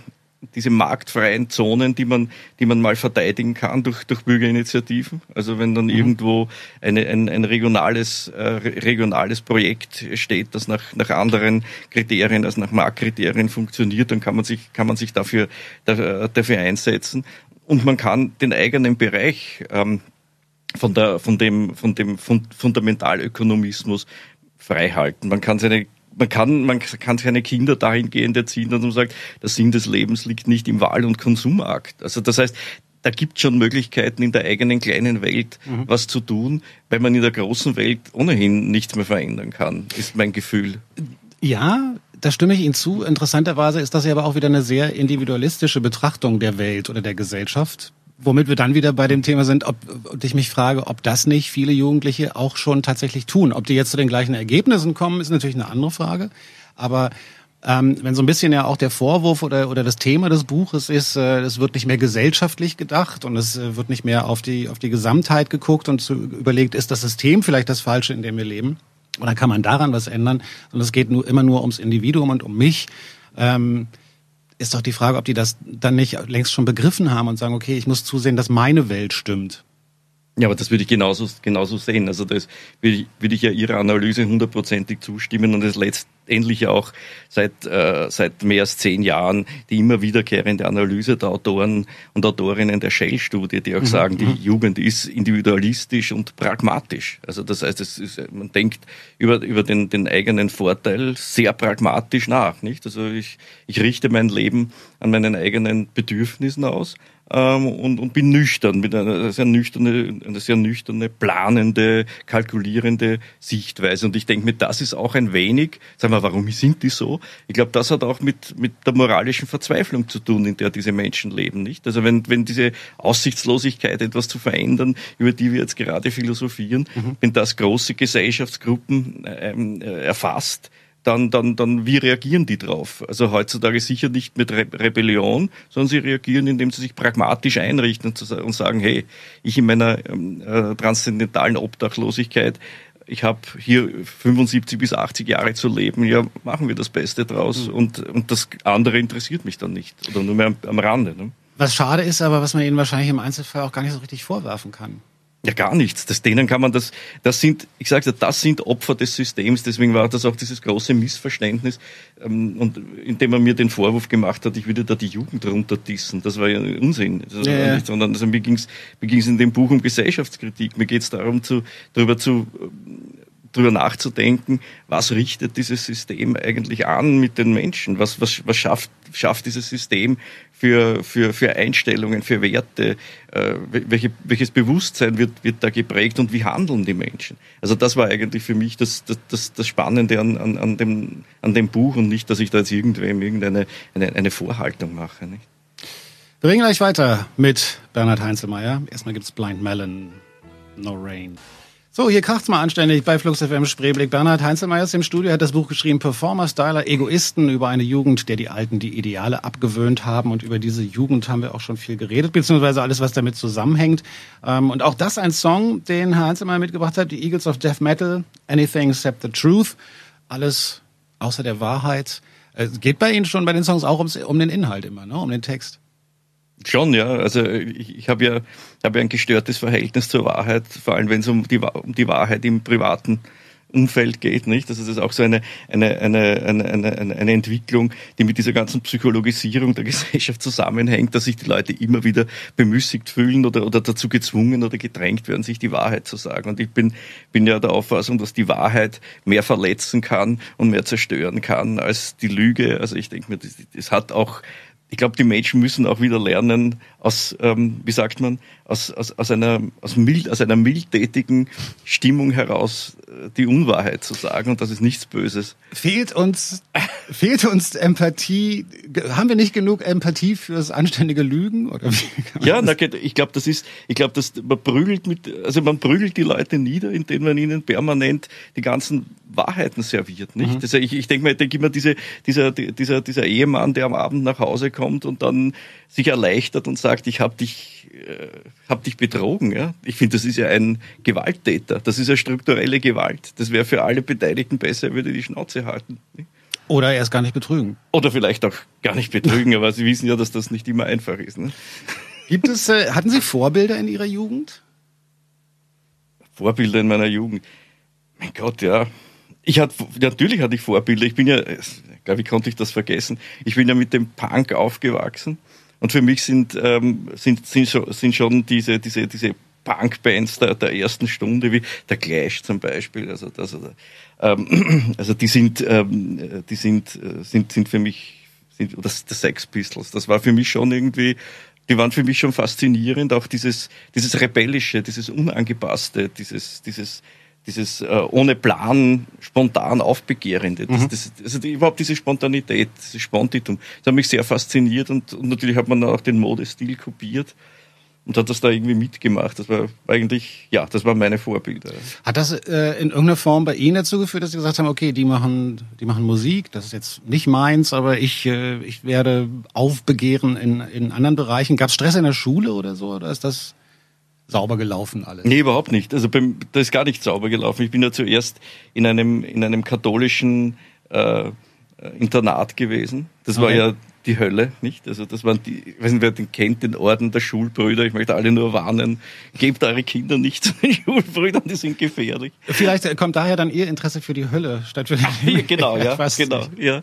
diese marktfreien Zonen, die man, die man mal verteidigen kann durch, durch Bürgerinitiativen. Also wenn dann mhm. irgendwo eine, ein, ein regionales, äh, regionales Projekt steht, das nach, nach anderen Kriterien als nach Marktkriterien funktioniert, dann kann man sich, kann man sich dafür, dafür einsetzen. Und man kann den eigenen Bereich ähm, von, der, von dem, von dem Fundamentalökonomismus freihalten. Man kann seine man kann, man kann seine Kinder dahingehend erziehen, dass man sagt, der Sinn des Lebens liegt nicht im Wahl- und Konsumakt. Also das heißt, da gibt schon Möglichkeiten in der eigenen kleinen Welt mhm. was zu tun, weil man in der großen Welt ohnehin nichts mehr verändern kann, ist mein Gefühl.
Ja, da stimme ich Ihnen zu. Interessanterweise ist das ja aber auch wieder eine sehr individualistische Betrachtung der Welt oder der Gesellschaft womit wir dann wieder bei dem Thema sind, ob und ich mich frage, ob das nicht viele Jugendliche auch schon tatsächlich tun. Ob die jetzt zu den gleichen Ergebnissen kommen, ist natürlich eine andere Frage. Aber ähm, wenn so ein bisschen ja auch der Vorwurf oder, oder das Thema des Buches ist, äh, es wird nicht mehr gesellschaftlich gedacht und es äh, wird nicht mehr auf die, auf die Gesamtheit geguckt und zu, überlegt, ist das System vielleicht das Falsche, in dem wir leben? Oder kann man daran was ändern? Und es geht nur immer nur ums Individuum und um mich. Ähm, ist doch die Frage, ob die das dann nicht längst schon begriffen haben und sagen, okay, ich muss zusehen, dass meine Welt stimmt.
Ja, aber das würde ich genauso, genauso sehen. Also das würde ich, würde ich ja Ihrer Analyse hundertprozentig zustimmen und es letztendlich auch seit, äh, seit mehr als zehn Jahren die immer wiederkehrende Analyse der Autoren und Autorinnen der Shell-Studie, die auch mhm. sagen, die mhm. Jugend ist individualistisch und pragmatisch. Also das heißt, es ist, man denkt über, über den, den eigenen Vorteil sehr pragmatisch nach. Nicht? Also ich, ich richte mein Leben an meinen eigenen Bedürfnissen aus ähm, und, und bin nüchtern, mit einer sehr nüchterne, eine sehr nüchterne, planende, kalkulierende Sichtweise. Und ich denke mir, das ist auch ein wenig, sagen wir, warum sind die so? Ich glaube, das hat auch mit, mit der moralischen Verzweiflung zu tun, in der diese Menschen leben, nicht? Also wenn, wenn diese Aussichtslosigkeit, etwas zu verändern, über die wir jetzt gerade philosophieren, mhm. wenn das große Gesellschaftsgruppen ähm, äh, erfasst, dann, dann, dann wie reagieren die drauf? Also heutzutage sicher nicht mit Re Rebellion, sondern sie reagieren, indem sie sich pragmatisch einrichten und, sagen, hey, ich in meiner ähm, äh, transzendentalen Obdachlosigkeit, ich habe hier 75 bis 80 Jahre zu leben, ja, machen wir das Beste draus mhm. und, und das andere interessiert mich dann nicht oder nur mehr am, am Rande. Ne?
Was schade ist, aber was man ihnen wahrscheinlich im Einzelfall auch gar nicht so richtig vorwerfen kann.
Ja, gar nichts. Das, denen kann man das, das sind, ich sage das sind Opfer des Systems, deswegen war das auch dieses große Missverständnis, ähm, und indem er mir den Vorwurf gemacht hat, ich würde da die Jugend runterdissen. Das war ja Unsinn. Das ja, ja. Nicht, sondern also mir ging es mir ging's in dem Buch um Gesellschaftskritik. Mir geht es darum, zu, darüber zu drüber nachzudenken, was richtet dieses System eigentlich an mit den Menschen? Was, was, was schafft, schafft dieses System für, für, für Einstellungen, für Werte? Äh, welche, welches Bewusstsein wird, wird da geprägt und wie handeln die Menschen? Also das war eigentlich für mich das, das, das, das Spannende an, an, an, dem, an dem Buch und nicht, dass ich da jetzt irgendwem irgendeine eine, eine Vorhaltung mache. Nicht?
Wir gehen gleich weiter mit Bernhard Heinzelmeier. Erstmal gibt's Blind Melon, No Rain. So, hier kracht's mal anständig bei Flux FM Spreeblick. Bernhard Heinzelmeier ist im Studio, hat das Buch geschrieben Performer Styler Egoisten über eine Jugend, der die Alten die Ideale abgewöhnt haben. Und über diese Jugend haben wir auch schon viel geredet, beziehungsweise alles, was damit zusammenhängt. Ähm, und auch das ein Song, den Herr Heinzelmeier mitgebracht hat, die Eagles of Death Metal, Anything Except the Truth. Alles außer der Wahrheit. Es geht bei Ihnen schon bei den Songs auch ums, um den Inhalt immer, ne? um den Text.
Schon, ja. Also ich, ich habe ja, hab ja ein gestörtes Verhältnis zur Wahrheit, vor allem wenn es um die, um die Wahrheit im privaten Umfeld geht, nicht? Also das ist auch so eine, eine, eine, eine, eine, eine Entwicklung, die mit dieser ganzen Psychologisierung der Gesellschaft zusammenhängt, dass sich die Leute immer wieder bemüßigt fühlen oder, oder dazu gezwungen oder gedrängt werden, sich die Wahrheit zu sagen. Und ich bin, bin ja der Auffassung, dass die Wahrheit mehr verletzen kann und mehr zerstören kann als die Lüge. Also ich denke mir, das hat auch ich glaube, die Menschen müssen auch wieder lernen, aus, ähm, wie sagt man, aus, aus, aus, einer, aus, mild, aus einer mildtätigen Stimmung heraus äh, die Unwahrheit zu sagen und das ist nichts Böses.
Fehlt uns, fehlt uns Empathie? Haben wir nicht genug Empathie fürs anständige Lügen? Oder
ja, na, ich glaube, das ist, ich glaube, dass man prügelt mit, also man prügelt die Leute nieder, indem man ihnen permanent die ganzen Wahrheiten serviert, nicht? Mhm. Also ich, ich denke mir, ich denke immer, diese, dieser, dieser, dieser Ehemann, der am Abend nach Hause kommt und dann sich erleichtert und sagt, ich habe dich, äh, hab dich betrogen. Ja? Ich finde, das ist ja ein Gewalttäter. Das ist ja strukturelle Gewalt. Das wäre für alle Beteiligten besser, er würde die Schnauze halten.
Oder erst gar nicht betrügen.
Oder vielleicht auch gar nicht betrügen, aber Sie wissen ja, dass das nicht immer einfach ist. Ne?
Gibt es, äh, hatten Sie Vorbilder in Ihrer Jugend?
Vorbilder in meiner Jugend? Mein Gott, ja. Ich hatte, natürlich hatte ich Vorbilder. Ich bin ja, glaube ich, konnte ich das vergessen. Ich bin ja mit dem Punk aufgewachsen. Und für mich sind, ähm, sind, sind, schon, sind schon diese, diese, diese Punkbands der, der ersten Stunde, wie der Clash zum Beispiel. Also, das, ähm, also die sind, ähm, die sind, äh, sind, sind für mich, sind, oder der Sex Pistols, das war für mich schon irgendwie, die waren für mich schon faszinierend, auch dieses, dieses Rebellische, dieses Unangepasste, dieses, dieses, dieses äh, ohne Plan spontan aufbegehrende, das, mhm. das, also die, überhaupt diese Spontanität, dieses Spontitum, das hat mich sehr fasziniert und, und natürlich hat man auch den Modestil kopiert und hat das da irgendwie mitgemacht. Das war eigentlich, ja, das waren meine Vorbilder.
Hat das äh, in irgendeiner Form bei Ihnen dazu geführt, dass Sie gesagt haben, okay, die machen, die machen Musik, das ist jetzt nicht meins, aber ich, äh, ich werde aufbegehren in, in anderen Bereichen. Gab es Stress in der Schule oder so? Oder ist das sauber gelaufen alles?
Nee, überhaupt nicht. Also beim, das ist gar nicht sauber gelaufen. Ich bin ja zuerst in einem, in einem katholischen äh, Internat gewesen. Das okay. war ja die Hölle, nicht? Also das waren die, ich weiß nicht, wer den kennt, den Orden der Schulbrüder. Ich möchte alle nur warnen, gebt eure Kinder nicht zu den Schulbrüdern, die sind gefährlich.
Vielleicht kommt daher dann Ihr Interesse für die Hölle statt für
die ja, Genau, ja, genau, ja.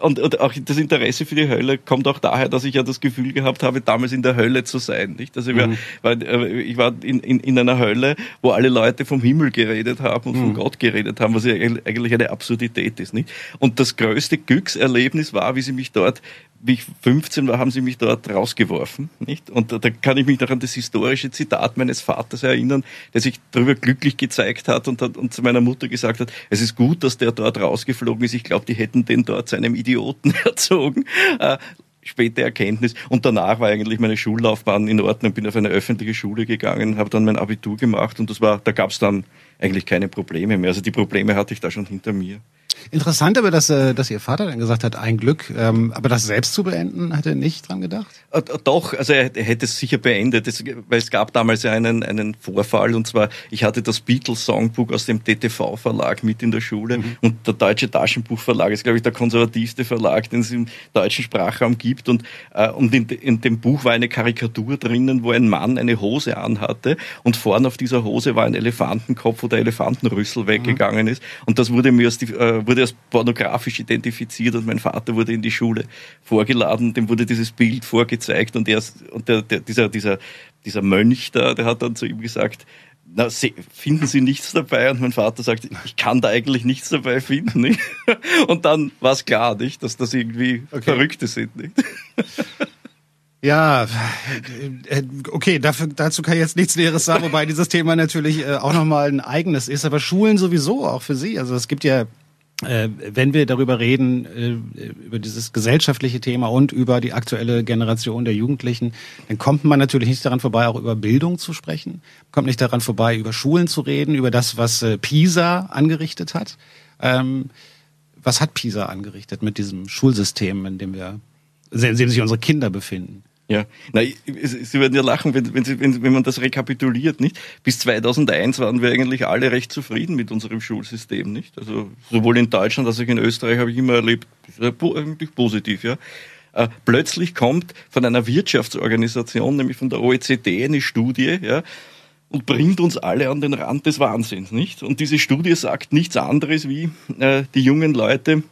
Und, und auch das Interesse für die Hölle kommt auch daher, dass ich ja das Gefühl gehabt habe, damals in der Hölle zu sein, nicht? Also ich war, mhm. war, äh, ich war in, in, in einer Hölle, wo alle Leute vom Himmel geredet haben und mhm. von Gott geredet haben, was ja eigentlich eine Absurdität ist, nicht? Und das größte Glückserlebnis war, wie sie mich dort wie ich 15 war, haben sie mich dort rausgeworfen, nicht? Und da, da kann ich mich noch an das historische Zitat meines Vaters erinnern, der sich darüber glücklich gezeigt hat und, hat und zu meiner Mutter gesagt hat, es ist gut, dass der dort rausgeflogen ist. Ich glaube, die hätten den dort zu einem Idioten erzogen. Äh, späte Erkenntnis. Und danach war eigentlich meine Schullaufbahn in Ordnung. Bin auf eine öffentliche Schule gegangen, habe dann mein Abitur gemacht und das war, da gab es dann eigentlich keine Probleme mehr. Also die Probleme hatte ich da schon hinter mir.
Interessant aber, dass, äh, dass Ihr Vater dann gesagt hat, ein Glück. Ähm, aber das selbst zu beenden, hat er nicht dran gedacht?
Äh, doch, also er, hätte es sicher beendet, weil es gab damals einen, einen Vorfall und zwar, ich hatte das Beatles-Songbuch aus dem DTV-Verlag mit in der Schule mhm. und der Deutsche Taschenbuchverlag ist, glaube ich, der konservativste Verlag, den es im deutschen Sprachraum gibt und, äh, und in, in dem Buch war eine Karikatur drinnen, wo ein Mann eine Hose anhatte und vorn auf dieser Hose war ein Elefantenkopf, wo der Elefantenrüssel mhm. weggegangen ist und das wurde mir aus die, äh, wurde als pornografisch identifiziert und mein Vater wurde in die Schule vorgeladen, dem wurde dieses Bild vorgezeigt und, er, und der, der, dieser, dieser, dieser Mönch da, der hat dann zu ihm gesagt, na, finden Sie nichts dabei? Und mein Vater sagt, ich kann da eigentlich nichts dabei finden. Nicht? Und dann war es klar, nicht, dass das irgendwie okay. Verrückte sind. Nicht?
Ja, äh, okay, dafür, dazu kann ich jetzt nichts Näheres sagen, wobei dieses Thema natürlich äh, auch nochmal ein eigenes ist, aber Schulen sowieso auch für Sie. Also es gibt ja wenn wir darüber reden, äh, über dieses gesellschaftliche Thema und über die aktuelle Generation der Jugendlichen, dann kommt man natürlich nicht daran vorbei, auch über Bildung zu sprechen, kommt nicht daran vorbei, über Schulen zu reden, über das, was äh, PISA angerichtet hat. Ähm, was hat PISA angerichtet mit diesem Schulsystem, in dem wir, in dem sich unsere Kinder befinden?
Ja, na, Sie werden ja lachen, wenn, wenn, Sie, wenn, wenn man das rekapituliert, nicht? Bis 2001 waren wir eigentlich alle recht zufrieden mit unserem Schulsystem, nicht? Also sowohl in Deutschland als auch in Österreich habe ich immer erlebt, eigentlich positiv, ja. Äh, plötzlich kommt von einer Wirtschaftsorganisation, nämlich von der OECD, eine Studie, ja, und bringt uns alle an den Rand des Wahnsinns, nicht? Und diese Studie sagt nichts anderes wie, äh, die jungen Leute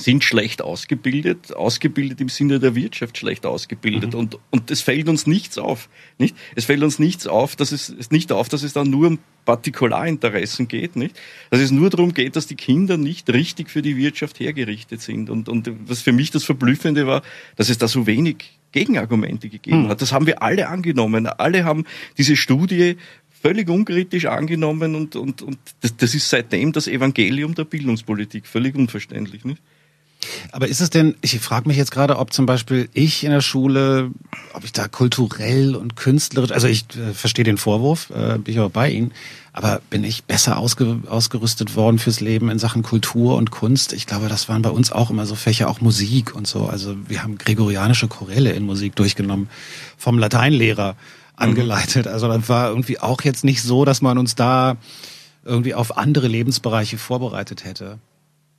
sind schlecht ausgebildet, ausgebildet im Sinne der Wirtschaft schlecht ausgebildet. Mhm. Und, und es fällt uns nichts auf. Nicht? Es fällt uns nichts auf, dass es, es nicht auf, dass es dann nur um Partikularinteressen geht, nicht? Dass es nur darum geht, dass die Kinder nicht richtig für die Wirtschaft hergerichtet sind. Und, und was für mich das Verblüffende war, dass es da so wenig Gegenargumente gegeben mhm. hat. Das haben wir alle angenommen. Alle haben diese Studie völlig unkritisch angenommen und, und, und das, das ist seitdem das Evangelium der Bildungspolitik. Völlig unverständlich, nicht?
Aber ist es denn, ich frage mich jetzt gerade, ob zum Beispiel ich in der Schule, ob ich da kulturell und künstlerisch, also ich äh, verstehe den Vorwurf, äh, bin ich auch bei Ihnen, aber bin ich besser ausge, ausgerüstet worden fürs Leben in Sachen Kultur und Kunst? Ich glaube, das waren bei uns auch immer so Fächer, auch Musik und so. Also wir haben gregorianische Choräle in Musik durchgenommen, vom Lateinlehrer angeleitet. Also das war irgendwie auch jetzt nicht so, dass man uns da irgendwie auf andere Lebensbereiche vorbereitet hätte.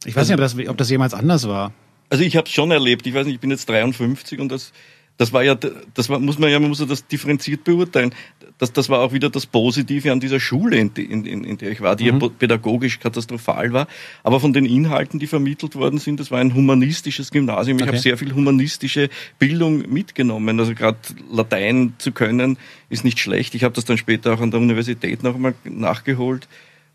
Ich weiß nicht, ob das, ob das jemals anders war.
Also ich habe es schon erlebt. Ich weiß nicht, ich bin jetzt 53 und das, das war ja, das war, muss man ja, man muss ja das differenziert beurteilen. Das, das war auch wieder das Positive an dieser Schule, in, in, in der ich war, die mhm. ja pädagogisch katastrophal war. Aber von den Inhalten, die vermittelt worden sind, das war ein humanistisches Gymnasium. Ich okay. habe sehr viel humanistische Bildung mitgenommen. Also gerade Latein zu können, ist nicht schlecht. Ich habe das dann später auch an der Universität nochmal nachgeholt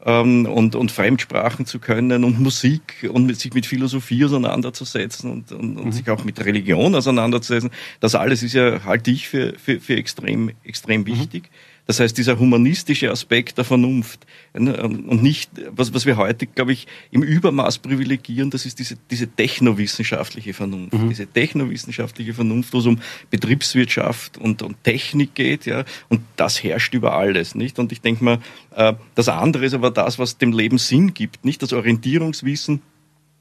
ähm, und, und Fremdsprachen zu können und Musik und mit, sich mit Philosophie auseinanderzusetzen und, und, und mhm. sich auch mit Religion auseinanderzusetzen. Das alles ist ja, halte ich für, für, für extrem, extrem mhm. wichtig. Mhm. Das heißt, dieser humanistische Aspekt der Vernunft ne, und nicht, was, was wir heute, glaube ich, im Übermaß privilegieren, das ist diese, diese technowissenschaftliche Vernunft. Mhm. Diese technowissenschaftliche Vernunft, wo es um Betriebswirtschaft und, und Technik geht, ja, und das herrscht über alles, nicht? Und ich denke mal, äh, das andere ist aber das, was dem Leben Sinn gibt, nicht? Das Orientierungswissen,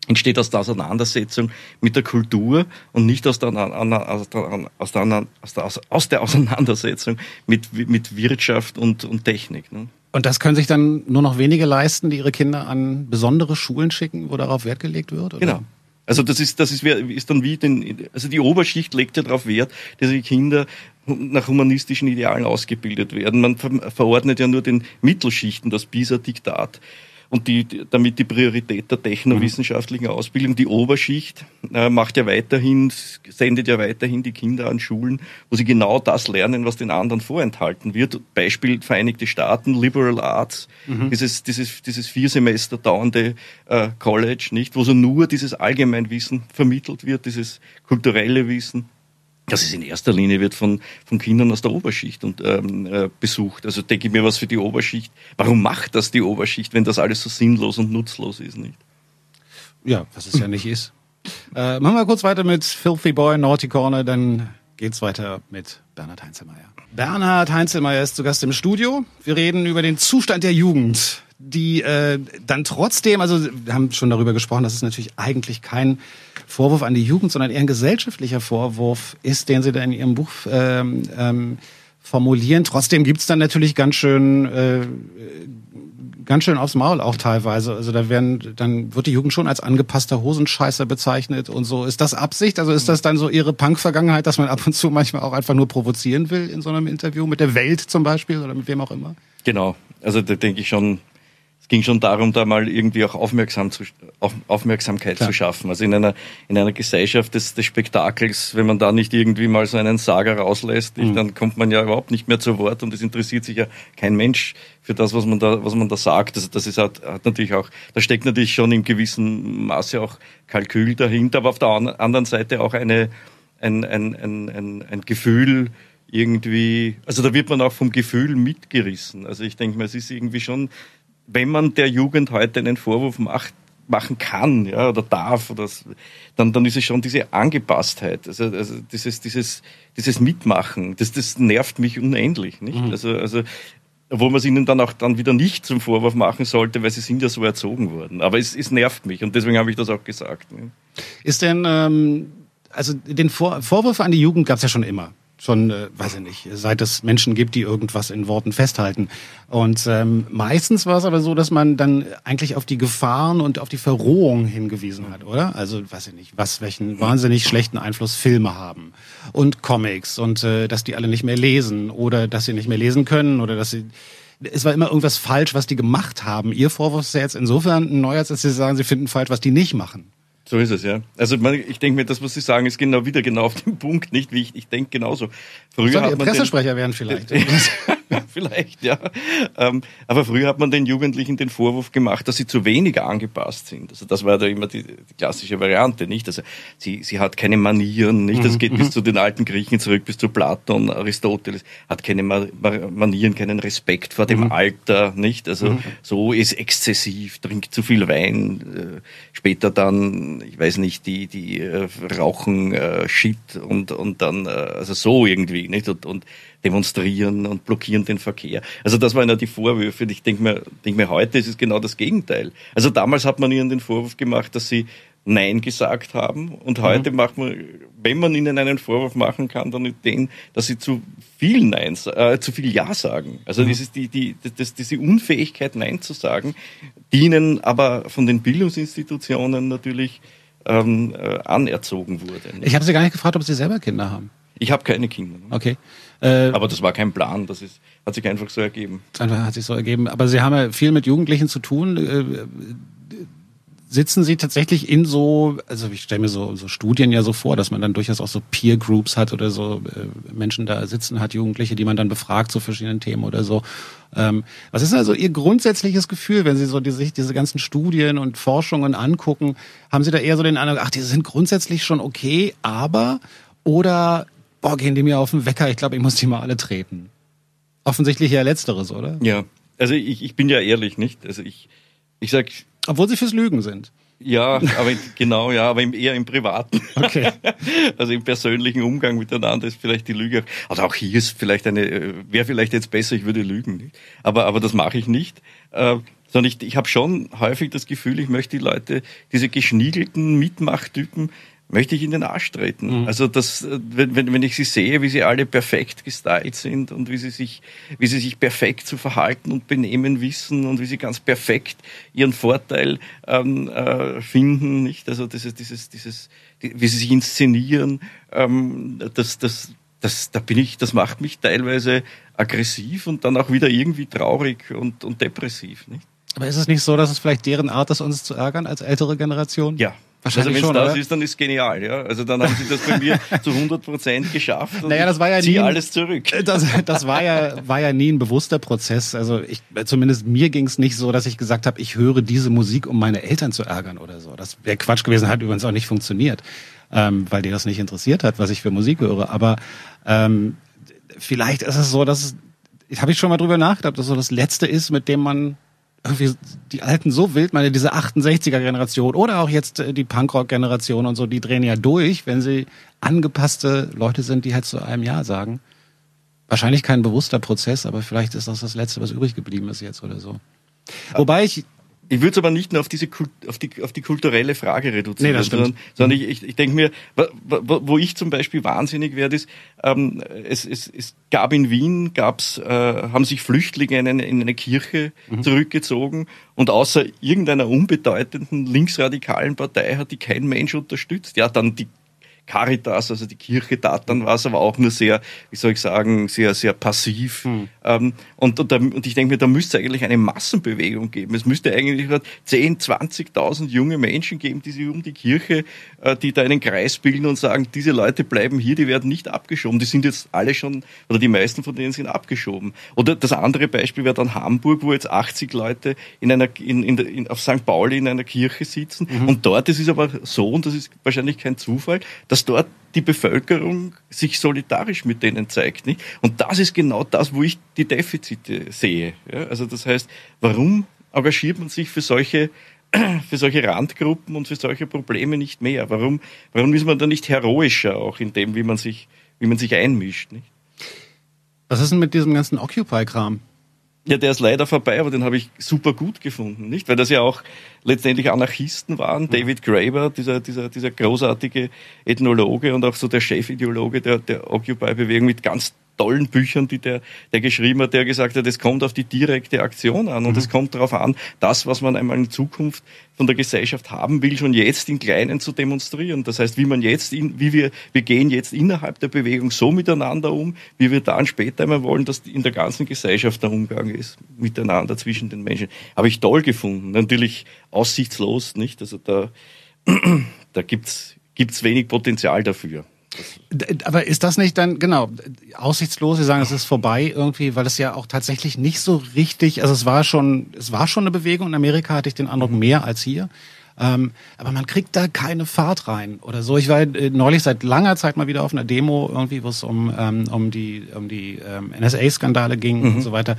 entsteht aus der Auseinandersetzung mit der Kultur und nicht aus der, aus der, aus der, aus der Auseinandersetzung mit, mit Wirtschaft und, und Technik. Ne?
Und das können sich dann nur noch wenige leisten, die ihre Kinder an besondere Schulen schicken, wo darauf Wert gelegt wird? Oder?
Genau. Also das ist, das ist, ist dann wie den, also die Oberschicht legt ja darauf Wert, dass die Kinder nach humanistischen Idealen ausgebildet werden. Man verordnet ja nur den Mittelschichten das PISA-Diktat und die, damit die Priorität der technowissenschaftlichen Ausbildung. Die Oberschicht äh, macht ja weiterhin, sendet ja weiterhin die Kinder an Schulen, wo sie genau das lernen, was den anderen vorenthalten wird. Beispiel Vereinigte Staaten, Liberal Arts, mhm. dieses, dieses, dieses vier Semester dauernde äh, College, nicht, wo so nur dieses Allgemeinwissen vermittelt wird, dieses kulturelle Wissen das ist in erster Linie wird von, von Kindern aus der Oberschicht und, ähm, äh, besucht. Also denke ich mir was für die Oberschicht. Warum macht das die Oberschicht, wenn das alles so sinnlos und nutzlos ist, nicht?
Ja, was es ja nicht ist. Äh, machen wir kurz weiter mit Filthy Boy, Naughty Corner, dann geht's weiter mit Bernhard Heinzelmeier. Bernhard Heinzelmeier ist zu Gast im Studio. Wir reden über den Zustand der Jugend, die äh, dann trotzdem, also wir haben schon darüber gesprochen, dass es natürlich eigentlich kein Vorwurf an die Jugend, sondern eher ein gesellschaftlicher Vorwurf ist, den Sie da in Ihrem Buch ähm, ähm, formulieren. Trotzdem gibt's dann natürlich ganz schön äh, ganz schön aufs Maul auch teilweise. Also da werden, dann wird die Jugend schon als angepasster Hosenscheißer bezeichnet und so. Ist das Absicht? Also ist das dann so ihre Punk-Vergangenheit, dass man ab und zu manchmal auch einfach nur provozieren will in so einem Interview mit der Welt zum Beispiel oder mit wem auch immer?
Genau. Also da denke ich schon, es ging schon darum, da mal irgendwie auch Aufmerksam zu, auf, Aufmerksamkeit Klar. zu schaffen. Also in einer, in einer Gesellschaft des, des Spektakels, wenn man da nicht irgendwie mal so einen Sager rauslässt, mhm. dann kommt man ja überhaupt nicht mehr zu Wort und es interessiert sich ja kein Mensch für das, was man da, was man da sagt. Also das ist hat, hat natürlich auch, da steckt natürlich schon im gewissen Maße auch Kalkül dahinter, aber auf der anderen Seite auch eine, ein, ein, ein, ein, ein Gefühl, irgendwie, also da wird man auch vom Gefühl mitgerissen. Also ich denke mal, es ist irgendwie schon wenn man der Jugend heute einen Vorwurf macht, machen kann, ja, oder darf, oder dann, dann ist es schon diese Angepasstheit, also, also dieses, dieses, dieses Mitmachen, das, das nervt mich unendlich, nicht? Mhm. Also, also, obwohl man es ihnen dann auch dann wieder nicht zum Vorwurf machen sollte, weil sie sind ja so erzogen worden. Aber es, es nervt mich und deswegen habe ich das auch gesagt.
Ist denn, ähm, also den Vor Vorwürfe an die Jugend gab es ja schon immer. Schon, äh, weiß ich nicht, seit es Menschen gibt, die irgendwas in Worten festhalten. Und ähm, meistens war es aber so, dass man dann eigentlich auf die Gefahren und auf die Verrohung hingewiesen hat, oder? Also, weiß ich nicht, was welchen wahnsinnig schlechten Einfluss Filme haben und Comics und äh, dass die alle nicht mehr lesen oder dass sie nicht mehr lesen können oder dass sie es war immer irgendwas falsch, was die gemacht haben. Ihr Vorwurf ist ja jetzt insofern ein neuer, als Sie sagen, Sie finden falsch, was die nicht machen.
So ist es, ja. Also ich denke mir, das, was Sie sagen, ist genau wieder genau auf dem Punkt, nicht wie ich, ich denke genauso.
Früher Soll Ihr Pressesprecher den, werden vielleicht.
vielleicht, ja. Ähm, aber früher hat man den Jugendlichen den Vorwurf gemacht, dass sie zu wenig angepasst sind. Also das war da immer die, die klassische Variante, nicht? Also sie, sie hat keine Manieren, nicht? Das mhm, geht bis mhm. zu den alten Griechen zurück, bis zu Platon, Aristoteles, hat keine Manieren, keinen Respekt vor dem mhm. Alter, nicht? Also mhm. so ist exzessiv, trinkt zu viel Wein, äh, später dann, ich weiß nicht, die, die äh, rauchen äh, Shit und, und dann, also so irgendwie, nicht? Und, und demonstrieren und blockieren den Verkehr. Also das waren ja die Vorwürfe. Ich denke mir, denk mir, heute ist es genau das Gegenteil. Also damals hat man ihnen den Vorwurf gemacht, dass sie Nein gesagt haben und heute mhm. macht man, wenn man ihnen einen Vorwurf machen kann, dann den, dass sie zu viel Nein, äh, zu viel Ja sagen. Also mhm. dieses, die, die, das, diese Unfähigkeit Nein zu sagen, die ihnen aber von den Bildungsinstitutionen natürlich ähm, äh, anerzogen wurde.
Ich habe Sie gar nicht gefragt, ob Sie selber Kinder haben.
Ich habe keine Kinder.
Okay.
Äh, Aber das war kein Plan, das ist, hat sich einfach so ergeben.
Einfach hat sich so ergeben. Aber Sie haben ja viel mit Jugendlichen zu tun. Äh, sitzen Sie tatsächlich in so, also ich stelle mir so, so Studien ja so vor, dass man dann durchaus auch so Peer Groups hat oder so äh, Menschen da sitzen hat, Jugendliche, die man dann befragt zu verschiedenen Themen oder so. Ähm, was ist also Ihr grundsätzliches Gefühl, wenn Sie so die, sich diese ganzen Studien und Forschungen angucken? Haben Sie da eher so den Eindruck, ach, die sind grundsätzlich schon okay, aber oder boah, gehen die mir auf den Wecker, ich glaube, ich muss die mal alle treten. Offensichtlich ja letzteres, oder?
Ja, also ich, ich bin ja ehrlich, nicht? Also ich, ich sag...
Obwohl sie fürs Lügen sind.
Ja, aber genau, ja, aber eher im Privaten. Okay. Also im persönlichen Umgang miteinander ist vielleicht die Lüge. Also auch hier ist vielleicht eine, äh, wäre vielleicht jetzt besser, ich würde lügen. Nicht? Aber, aber das mache ich nicht. Äh, sondern ich, ich habe schon häufig das Gefühl, ich möchte die Leute, diese geschniegelten Mitmachtypen, möchte ich in den Arsch treten. Mhm. Also das, äh, wenn, wenn ich sie sehe, wie sie alle perfekt gestylt sind und wie sie sich, wie sie sich perfekt zu verhalten und benehmen wissen und wie sie ganz perfekt ihren Vorteil ähm, äh, finden, nicht? Also dieses, dieses, dieses, die, wie sie sich inszenieren, ähm, das, das, das, da bin ich, das macht mich teilweise aggressiv und dann auch wieder irgendwie traurig und, und depressiv, nicht?
Aber ist es nicht so, dass es vielleicht deren Art ist, uns zu ärgern als ältere Generation?
Ja, Wahrscheinlich also wenn es das oder? ist, dann ist es genial, ja. Also dann haben sie das bei mir zu 100 Prozent geschafft. Und
naja, das war ja nie
alles zurück.
Das, das war ja war ja nie ein bewusster Prozess. Also ich zumindest mir ging es nicht so, dass ich gesagt habe, ich höre diese Musik, um meine Eltern zu ärgern oder so. Das wäre Quatsch gewesen, hat übrigens auch nicht funktioniert, ähm, weil die das nicht interessiert hat, was ich für Musik höre. Aber ähm, vielleicht ist es so, dass habe ich schon mal drüber nachgedacht, dass so das Letzte ist, mit dem man irgendwie die Alten so wild, meine diese 68er-Generation oder auch jetzt äh, die Punkrock-Generation und so, die drehen ja durch, wenn sie angepasste Leute sind, die halt zu einem Ja sagen. Wahrscheinlich kein bewusster Prozess, aber vielleicht ist das das Letzte, was übrig geblieben ist jetzt oder so. Wobei ich
ich würde es aber nicht nur auf diese auf die, auf die kulturelle Frage reduzieren, nee, sondern, sondern ich, ich, ich denke mir, wo ich zum Beispiel wahnsinnig werde, ist, ähm, es, es, es gab in Wien, gab's, äh, haben sich Flüchtlinge in eine, in eine Kirche mhm. zurückgezogen und außer irgendeiner unbedeutenden linksradikalen Partei hat die kein Mensch unterstützt. Ja, dann die Caritas, also die Kirche tat dann was, aber auch nur sehr, wie soll ich sagen, sehr, sehr passiv. Hm. Ähm, und, und, und, ich denke mir, da müsste es eigentlich eine Massenbewegung geben. Es müsste eigentlich 10, 20.000 junge Menschen geben, die sich um die Kirche, äh, die da einen Kreis bilden und sagen, diese Leute bleiben hier, die werden nicht abgeschoben. Die sind jetzt alle schon, oder die meisten von denen sind abgeschoben. Oder das andere Beispiel wäre dann Hamburg, wo jetzt 80 Leute in einer, in, in, in auf St. Pauli in einer Kirche sitzen. Mhm. Und dort, das ist aber so, und das ist wahrscheinlich kein Zufall, dass dort die Bevölkerung sich solidarisch mit denen zeigt. Nicht? Und das ist genau das, wo ich die Defizite sehe. Ja? Also das heißt, warum engagiert man sich für solche für solche Randgruppen und für solche Probleme nicht mehr? Warum, warum ist man da nicht heroischer auch in dem, wie man sich, wie man sich einmischt? Nicht?
Was ist denn mit diesem ganzen Occupy-Kram?
Ja, der ist leider vorbei, aber den habe ich super gut gefunden, nicht? Weil das ja auch letztendlich Anarchisten waren. Mhm. David Graeber, dieser, dieser, dieser großartige Ethnologe und auch so der Chefideologe der, der Occupy-Bewegung mit ganz tollen Büchern, die der, der geschrieben hat, der gesagt hat, es kommt auf die direkte Aktion an und mhm. es kommt darauf an, das, was man einmal in Zukunft von der Gesellschaft haben will, schon jetzt in Kleinen zu demonstrieren. Das heißt, wie man jetzt, in, wie wir, wir gehen jetzt innerhalb der Bewegung so miteinander um, wie wir dann später einmal wollen, dass in der ganzen Gesellschaft der Umgang ist, miteinander zwischen den Menschen. Habe ich toll gefunden. Natürlich aussichtslos, nicht? Also da, da gibt's, gibt's wenig Potenzial dafür.
Aber ist das nicht dann, genau, aussichtslos, Sie sagen, es ist vorbei irgendwie, weil es ja auch tatsächlich nicht so richtig, also es war schon, es war schon eine Bewegung in Amerika, hatte ich den Eindruck, mhm. mehr als hier. Ähm, aber man kriegt da keine Fahrt rein oder so. Ich war äh, neulich seit langer Zeit mal wieder auf einer Demo irgendwie, wo es um, ähm, um die, um die ähm, NSA-Skandale ging mhm. und so weiter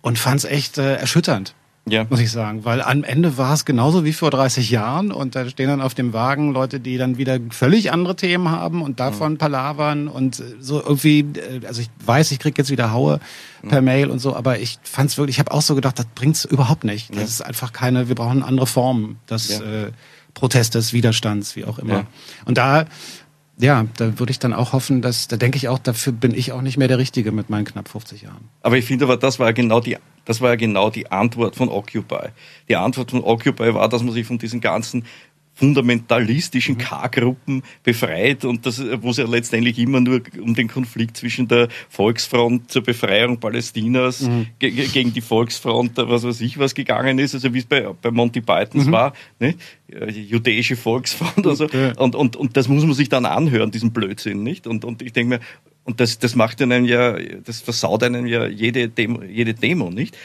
und fand es echt äh, erschütternd ja. muss ich sagen. Weil am Ende war es genauso wie vor 30 Jahren und da stehen dann auf dem Wagen Leute, die dann wieder völlig andere Themen haben und davon mhm. palavern und so irgendwie, äh, also ich weiß, ich krieg jetzt wieder Haue mhm. per Mail und so, aber ich fand es wirklich, ich habe auch so gedacht, das bringt's überhaupt nicht. Das ja. ist einfach keine, wir brauchen andere Formen des ja. äh, Protestes, Widerstands, wie auch immer. Ja. Und da ja, da würde ich dann auch hoffen, dass, da denke ich auch, dafür bin ich auch nicht mehr der Richtige mit meinen knapp 50 Jahren.
Aber ich finde aber, das war genau die, das war ja genau die Antwort von Occupy. Die Antwort von Occupy war, dass man sich von diesen ganzen fundamentalistischen mhm. K-Gruppen befreit und das, wo es ja letztendlich immer nur um den Konflikt zwischen der Volksfront zur Befreiung Palästinas mhm. ge gegen die Volksfront, was weiß ich, was gegangen ist, also wie es bei, bei Monty Pythons mhm. war, ne? jüdische Volksfront also, ja. und, und, und das muss man sich dann anhören, diesen Blödsinn, nicht? Und, und ich denke mir, und das, das macht einen ja, das versaut einen ja jede Demo, jede Demo nicht?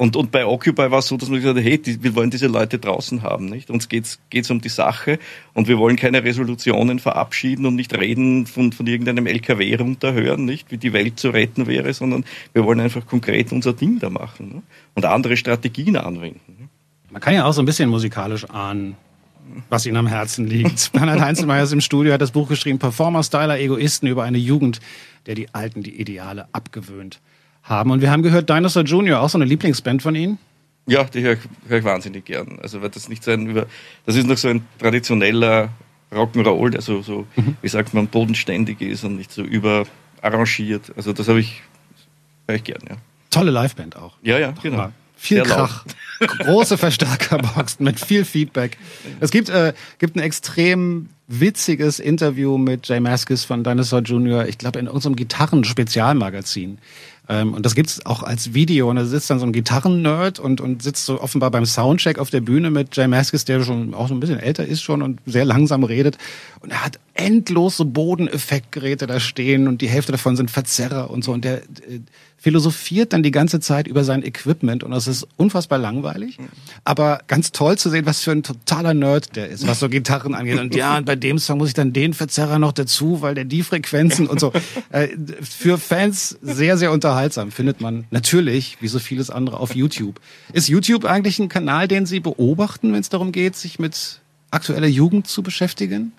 Und, und bei Occupy war es so, dass man gesagt hat, hey, die, wir wollen diese Leute draußen haben, nicht? Uns geht's, geht's um die Sache und wir wollen keine Resolutionen verabschieden und nicht reden von, von irgendeinem LKW runterhören, nicht? Wie die Welt zu retten wäre, sondern wir wollen einfach konkret unser Ding da machen ne? und andere Strategien anwenden. Ne?
Man kann ja auch so ein bisschen musikalisch ahnen, was Ihnen am Herzen liegt. Bernhard Heinzelmeier ist im Studio, hat das Buch geschrieben, Performer, Styler, Egoisten über eine Jugend, der die Alten die Ideale abgewöhnt haben. Und wir haben gehört, Dinosaur Junior, auch so eine Lieblingsband von Ihnen?
Ja, die höre ich, hör ich wahnsinnig gern. Also, weil das nicht so ein, über, das ist noch so ein traditioneller Rock'n'Roll, der so, so mhm. wie sagt man, bodenständig ist und nicht so überarrangiert. Also, das habe ich, höre ich gern, ja.
Tolle Liveband auch.
Ja, ja, genau.
Mal. Viel Sehr Krach. Große Verstärkerboxen mit viel Feedback. Es gibt, äh, gibt ein extrem witziges Interview mit Jay Maskis von Dinosaur Jr., ich glaube in unserem Gitarren-Spezialmagazin. Ähm, und das gibt's auch als Video. Und da sitzt dann so ein Gitarren-Nerd und, und sitzt so offenbar beim Soundcheck auf der Bühne mit Jay Maskis, der schon auch so ein bisschen älter ist schon und sehr langsam redet. Und er hat endlose Bodeneffektgeräte da stehen und die Hälfte davon sind Verzerrer und so. Und der äh, philosophiert dann die ganze Zeit über sein Equipment und das ist unfassbar langweilig, aber ganz toll zu sehen, was für ein totaler Nerd der ist, was so Gitarren angeht. Und ja, und bei dem Song muss ich dann den Verzerrer noch dazu, weil der die Frequenzen und so. Äh, für Fans sehr, sehr unterhaltsam findet man natürlich, wie so vieles andere, auf YouTube. Ist YouTube eigentlich ein Kanal, den Sie beobachten, wenn es darum geht, sich mit aktueller Jugend zu beschäftigen?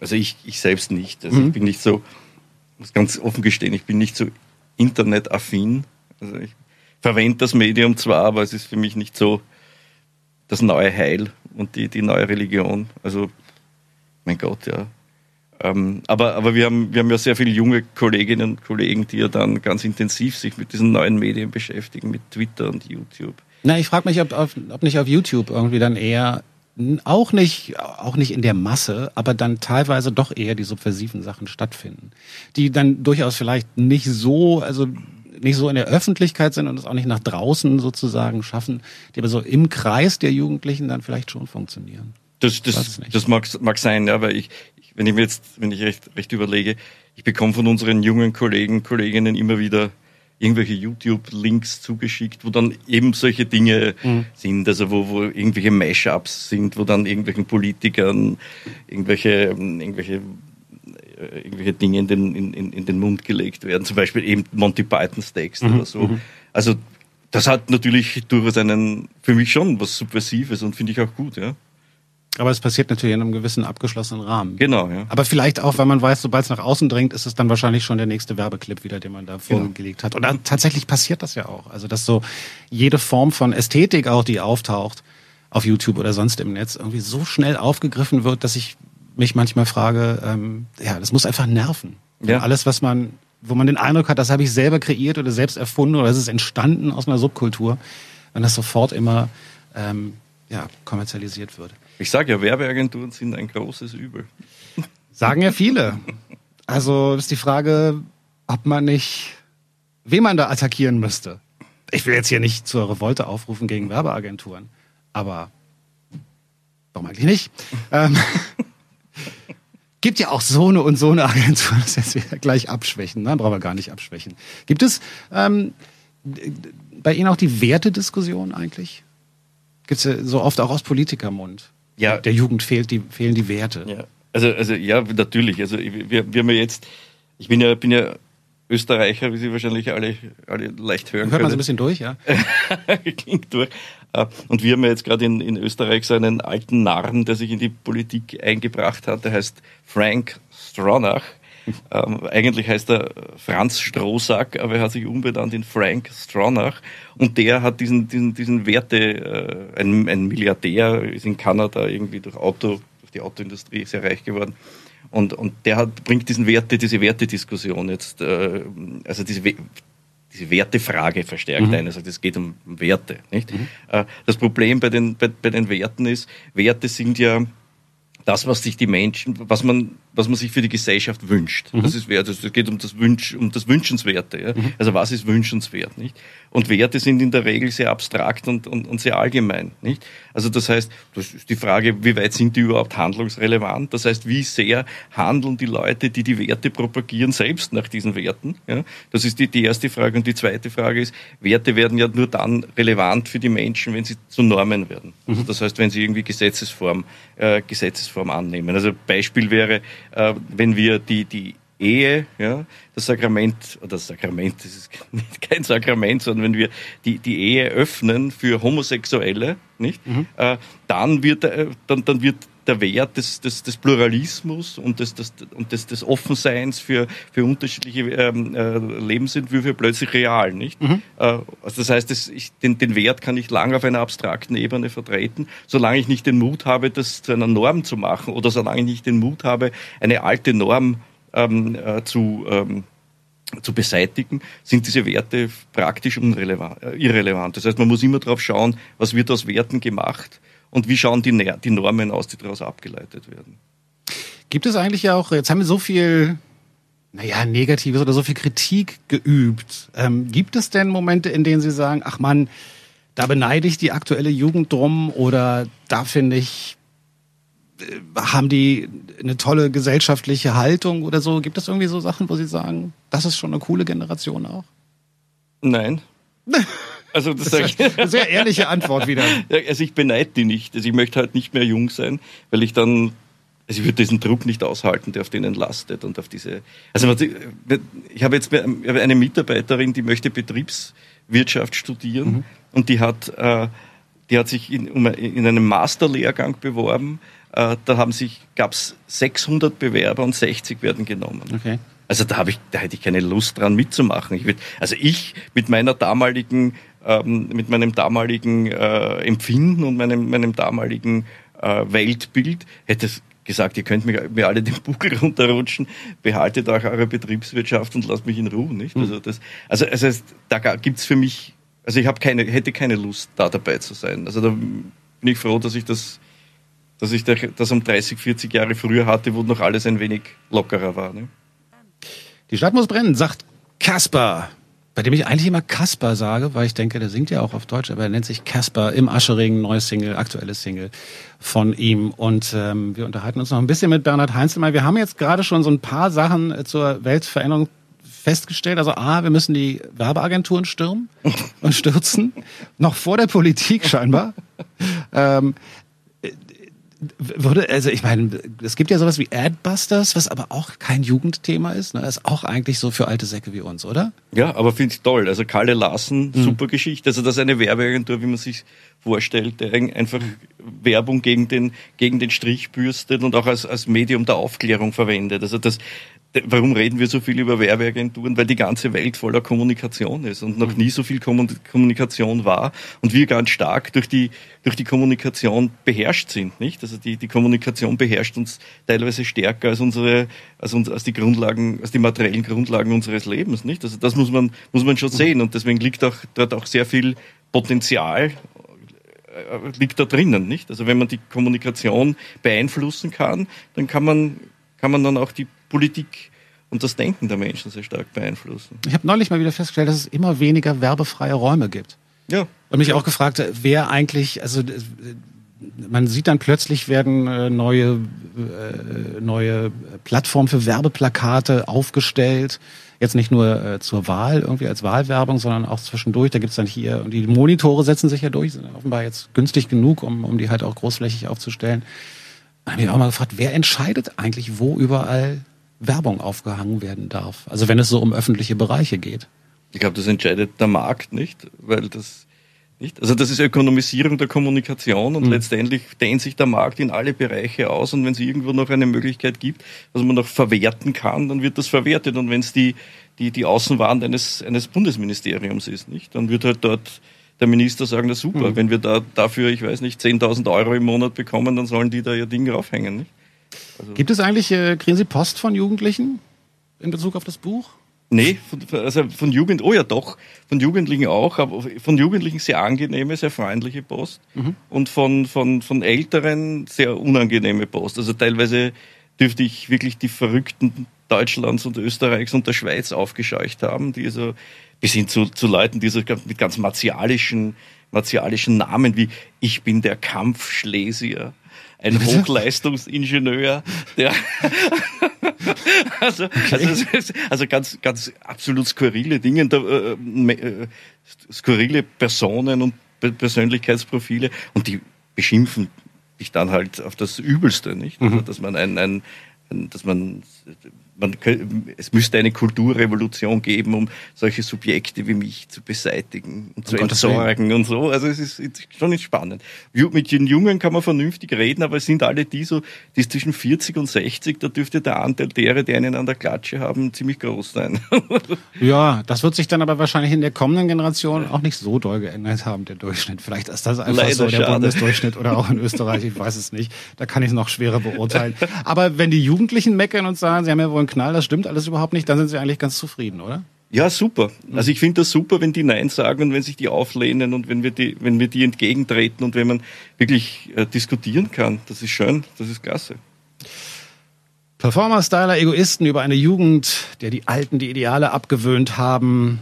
Also ich, ich selbst nicht. Also mhm. ich bin nicht so, muss ganz offen gestehen, ich bin nicht so internetaffin. Also ich verwende das Medium zwar, aber es ist für mich nicht so das neue Heil und die, die neue Religion. Also, mein Gott, ja. Ähm, aber aber wir, haben, wir haben ja sehr viele junge Kolleginnen und Kollegen, die ja dann ganz intensiv sich mit diesen neuen Medien beschäftigen, mit Twitter und YouTube.
Na, ich frage mich, ob, ob nicht auf YouTube irgendwie dann eher auch nicht, auch nicht in der Masse, aber dann teilweise doch eher die subversiven Sachen stattfinden, die dann durchaus vielleicht nicht so, also nicht so in der Öffentlichkeit sind und es auch nicht nach draußen sozusagen schaffen, die aber so im Kreis der Jugendlichen dann vielleicht schon funktionieren.
Das, das, das mag, mag sein, ja, weil ich, wenn ich mir jetzt, wenn ich recht, recht überlege, ich bekomme von unseren jungen Kollegen, Kolleginnen immer wieder irgendwelche YouTube-Links zugeschickt, wo dann eben solche Dinge mhm. sind, also wo, wo irgendwelche Mashups sind, wo dann irgendwelchen Politikern irgendwelche, irgendwelche äh, irgendwelche Dinge in den, in, in den Mund gelegt werden, zum Beispiel eben Monty Pythons Text mhm. oder so. Mhm. Also das hat natürlich durchaus einen, für mich schon was Subversives und finde ich auch gut, ja.
Aber es passiert natürlich in einem gewissen abgeschlossenen Rahmen.
Genau, ja.
Aber vielleicht auch, weil man weiß, sobald es nach außen dringt, ist es dann wahrscheinlich schon der nächste Werbeclip wieder, den man da
Genau.
vorgelegt hat. Und dann, tatsächlich passiert das ja auch. Also, dass so jede Form von Ästhetik auch, die auftaucht auf YouTube oder sonst im Netz, irgendwie so schnell aufgegriffen wird, dass ich mich manchmal frage, ähm, ja, das muss einfach nerven.
Ja.
Alles, was man, wo man den Eindruck hat, das habe ich selber kreiert oder selbst erfunden oder es ist entstanden aus einer Subkultur, wenn das sofort immer ähm, ja, kommerzialisiert wird.
Ich sage ja, Werbeagenturen sind ein großes Übel.
Sagen ja viele. Also ist die Frage, ob man nicht, wen man da attackieren müsste. Ich will jetzt hier nicht zur Revolte aufrufen gegen Werbeagenturen, aber warum eigentlich nicht? ähm, gibt ja auch so eine und so eine Agentur, das jetzt wieder gleich abschwächen. Nein, brauchen wir gar nicht abschwächen. Gibt es ähm, bei Ihnen auch die Wertediskussion eigentlich? Gibt es so oft auch aus Politikermund?
Ja.
Der Jugend fehlt die, fehlen die Werte.
Ja, also, also ja, natürlich. Also wir, wir haben ja jetzt, ich bin ja, bin ja Österreicher, wie Sie wahrscheinlich alle, alle leicht hören
Hört man so ein
können.
bisschen durch, ja?
Klingt durch. Äh, Und wir haben ja jetzt gerade in, in Österreich so einen alten Narren, der sich in die Politik eingebracht hat, der heißt Frank Stronach. Ähm, eigentlich heißt er Franz Strohsack, aber er hat sich umbenannt in Frank Stronach. Und der hat diesen, diesen, diesen Werte, äh, ein, ein Milliardär, ist in Kanada irgendwie durch Auto, durch die Autoindustrie sehr reich geworden. Und, und der hat, bringt diesen Werte, diese Wertediskussion jetzt, äh, also diese, diese Wertefrage verstärkt ein. Also es geht um Werte. Nicht? Äh, Das Problem bei den, bei, bei den Werten ist, Werte sind ja das, was sich die Menschen, was man, was man sich für die Gesellschaft wünscht. Das ist Wert. Also es geht um das Wünsch, um das Wünschenswerte. Ja? Also was ist wünschenswert, nicht? Und Werte sind in der Regel sehr abstrakt und, und, und sehr allgemein, nicht? Also das heißt, das ist die Frage, wie weit sind die überhaupt handlungsrelevant? Das heißt, wie sehr handeln die Leute, die die Werte propagieren, selbst nach diesen Werten? Ja? Das ist die, die erste Frage. Und die zweite Frage ist, Werte werden ja nur dann relevant für die Menschen, wenn sie zu Normen werden. Also das heißt, wenn sie irgendwie Gesetzesform, äh, Gesetzesform annehmen. Also Beispiel wäre, äh, wenn wir die, die Ehe, ja, das Sakrament, oder das Sakrament, das ist kein Sakrament, sondern wenn wir die, die Ehe öffnen für Homosexuelle, nicht, äh, dann wird, äh, dann, dann wird der Wert des, des, des Pluralismus und des, des, und des, des Offenseins für, für unterschiedliche ähm, äh, Lebensentwürfe plötzlich real, nicht? Äh, also das heißt, das, ich, den, den Wert kann ich lange auf einer abstrakten Ebene vertreten, solange ich nicht den Mut habe, das zu einer Norm zu machen oder solange ich nicht den Mut habe, eine alte Norm ähm, äh, zu, ähm, zu beseitigen, sind diese Werte praktisch äh, irrelevant. Das heißt, man muss immer darauf schauen, was wird aus Werten gemacht und wie schauen die, die Normen aus, die daraus abgeleitet werden.
Gibt es eigentlich ja auch, jetzt haben wir so viel, naja, Negatives oder so viel Kritik geübt. Ähm, gibt es denn Momente, in denen Sie sagen, ach man, da beneide ich die aktuelle Jugend drum oder da finde ich, äh, haben die eine tolle gesellschaftliche Haltung oder so? Gibt es irgendwie so Sachen, wo Sie sagen, das ist schon eine coole Generation auch?
Nein. Also das, sag ich.
Eine sehr ehrliche Antwort wieder.
Also ich beneide die nicht. Also ich möchte halt nicht mehr jung sein, weil ich dann, also ich würde diesen Druck nicht aushalten, der auf denen lastet und auf diese. Also man- ich habe jetzt eine Mitarbeiterin, die möchte Betriebswirtschaft studieren und die hat, äh, die hat sich in, in einem Masterlehrgang beworben. Äh, da haben sich gab's 600 Bewerber und 60 werden genommen.
Okay.
Also da habe ich, da hätte ich keine Lust dran mitzumachen. Ich würd, also ich mit meiner damaligen, ähm, mit meinem damaligen äh, Empfinden und meinem, meinem damaligen äh, Weltbild hätte es gesagt, ihr könnt mir, mir alle den Buckel runterrutschen, behaltet auch eure Betriebswirtschaft und lasst mich in Ruhe, nicht? Also das, also, also es, da ga- gibt's für mich, also ich habe keine, hätte keine Lust, da dabei zu sein. Also da bin ich froh, dass ich das, dass ich das um 30, 40 Jahre früher hatte, wo noch alles ein wenig lockerer war. Ne?
Die Stadt muss brennen, sagt Kasper. Bei dem ich eigentlich immer Kasper sage, weil ich denke, der singt ja auch auf Deutsch, aber er nennt sich Kasper im Aschering, neues Single, aktuelles Single von ihm. Und ähm, wir unterhalten uns noch ein bisschen mit Bernhard Heinzelmann. Wir haben jetzt gerade schon so ein paar Sachen äh, zur Weltveränderung festgestellt. Also A, wir müssen die Werbeagenturen stürmen und stürzen. noch vor der Politik scheinbar. Ähm, würde, also ich meine, es gibt ja sowas wie Adbusters, was aber auch kein Jugendthema ist. Ne? Das ist auch eigentlich so für alte Säcke wie uns, oder?
Ja, aber finde ich toll. Also Kalle Larsen, mhm. super Geschichte. Also das ist eine Werbeagentur, wie man sich vorstellt, der einfach Werbung gegen den, gegen den Strich bürstet und auch als, als Medium der Aufklärung verwendet. Also das, Warum reden wir so viel über Werbeagenturen? Weil die ganze Welt voller Kommunikation ist und noch nie so viel Kommunikation war und wir ganz stark durch die, durch die Kommunikation beherrscht sind, nicht? Also die, die Kommunikation beherrscht uns teilweise stärker als unsere, als, uns, als die Grundlagen, als die materiellen Grundlagen unseres Lebens, nicht? Also das muss man, muss man schon sehen und deswegen liegt auch dort auch sehr viel Potenzial äh, liegt da drinnen, nicht? Also wenn man die Kommunikation beeinflussen kann, dann kann man, kann man dann auch die Politik und das Denken der Menschen sehr stark beeinflussen.
Ich habe neulich mal wieder festgestellt, dass es immer weniger werbefreie Räume gibt.
Ja.
Und mich auch gefragt, wer eigentlich, also man sieht dann plötzlich werden äh, neue äh, neue Plattformen für Werbeplakate aufgestellt. Jetzt nicht nur äh, zur Wahl irgendwie als Wahlwerbung, sondern auch zwischendurch. Da gibt's dann hier und die Monitore setzen sich ja durch, sind offenbar jetzt günstig genug, um, um die halt auch großflächig aufzustellen. Da habe ich auch mal gefragt, wer entscheidet eigentlich, wo überall Werbung aufgehangen werden darf. Also wenn es so um öffentliche Bereiche geht.
Ich glaube, das entscheidet der Markt nicht, weil das nicht. Also das ist Ökonomisierung der Kommunikation und mhm. letztendlich dehnt sich der Markt in alle Bereiche aus und wenn es irgendwo noch eine Möglichkeit gibt, was man noch verwerten kann, dann wird das verwertet und wenn es die, die, die Außenwand eines, eines Bundesministeriums ist, nicht, dann wird halt dort der Minister sagen, na super, mhm. wenn wir da dafür, ich weiß nicht, 10.000 Euro im Monat bekommen, dann sollen die da ihr Ding raufhängen. Nicht?
Also Gibt es eigentlich, äh, kriegen Sie Post von Jugendlichen in Bezug auf das Buch?
Nee, von, also von Jugend, oh ja doch, von Jugendlichen auch, aber von Jugendlichen sehr angenehme, sehr freundliche Post mhm. und von, von, von Älteren sehr unangenehme Post. Also teilweise dürfte ich wirklich die Verrückten Deutschlands und Österreichs und der Schweiz aufgescheucht haben, die so bis hin zu, zu Leuten, die so mit ganz martialischen, martialischen Namen wie Ich bin der Kampfschlesier ein Hochleistungsingenieur, der also, also, also ganz, ganz absolut skurrile Dinge, äh, äh, skurrile Personen und Persönlichkeitsprofile und die beschimpfen dich dann halt auf das Übelste, nicht? Also, dass man ein, ein dass man man, es müsste eine Kulturrevolution geben, um solche Subjekte wie mich zu beseitigen und zu entsorgen und so. Also es ist, schon spannend. Mit den Jungen kann man vernünftig reden, aber es sind alle die so, die ist zwischen 40 und 60, da dürfte der Anteil derer, die einen an der Klatsche haben, ziemlich groß sein.
ja, das wird sich dann aber wahrscheinlich in der kommenden Generation auch nicht so doll geändert haben, der Durchschnitt. Vielleicht ist das einfach Leider so der schade. Bundesdurchschnitt oder auch in Österreich, ich weiß es nicht. Da kann ich es noch schwerer beurteilen. Aber wenn die Jugendlichen meckern und sagen, sie haben ja wohl Knall, das stimmt alles überhaupt nicht, dann sind Sie eigentlich ganz zufrieden, oder?
Ja, super. Also ich finde das super, wenn die Nein sagen und wenn sich die auflehnen und wenn wir die, wenn wir die entgegentreten und wenn man wirklich äh, diskutieren kann. Das ist schön, das ist klasse.
Performer-Styler, Egoisten über eine Jugend, der die Alten die Ideale abgewöhnt haben.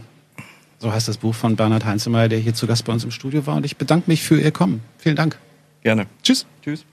So heißt das Buch von Bernhard Heinzemeyer, der hier zu Gast bei uns im Studio war. Und ich bedanke mich für Ihr Kommen. Vielen Dank.
Gerne.
Tschüss.
Tschüss.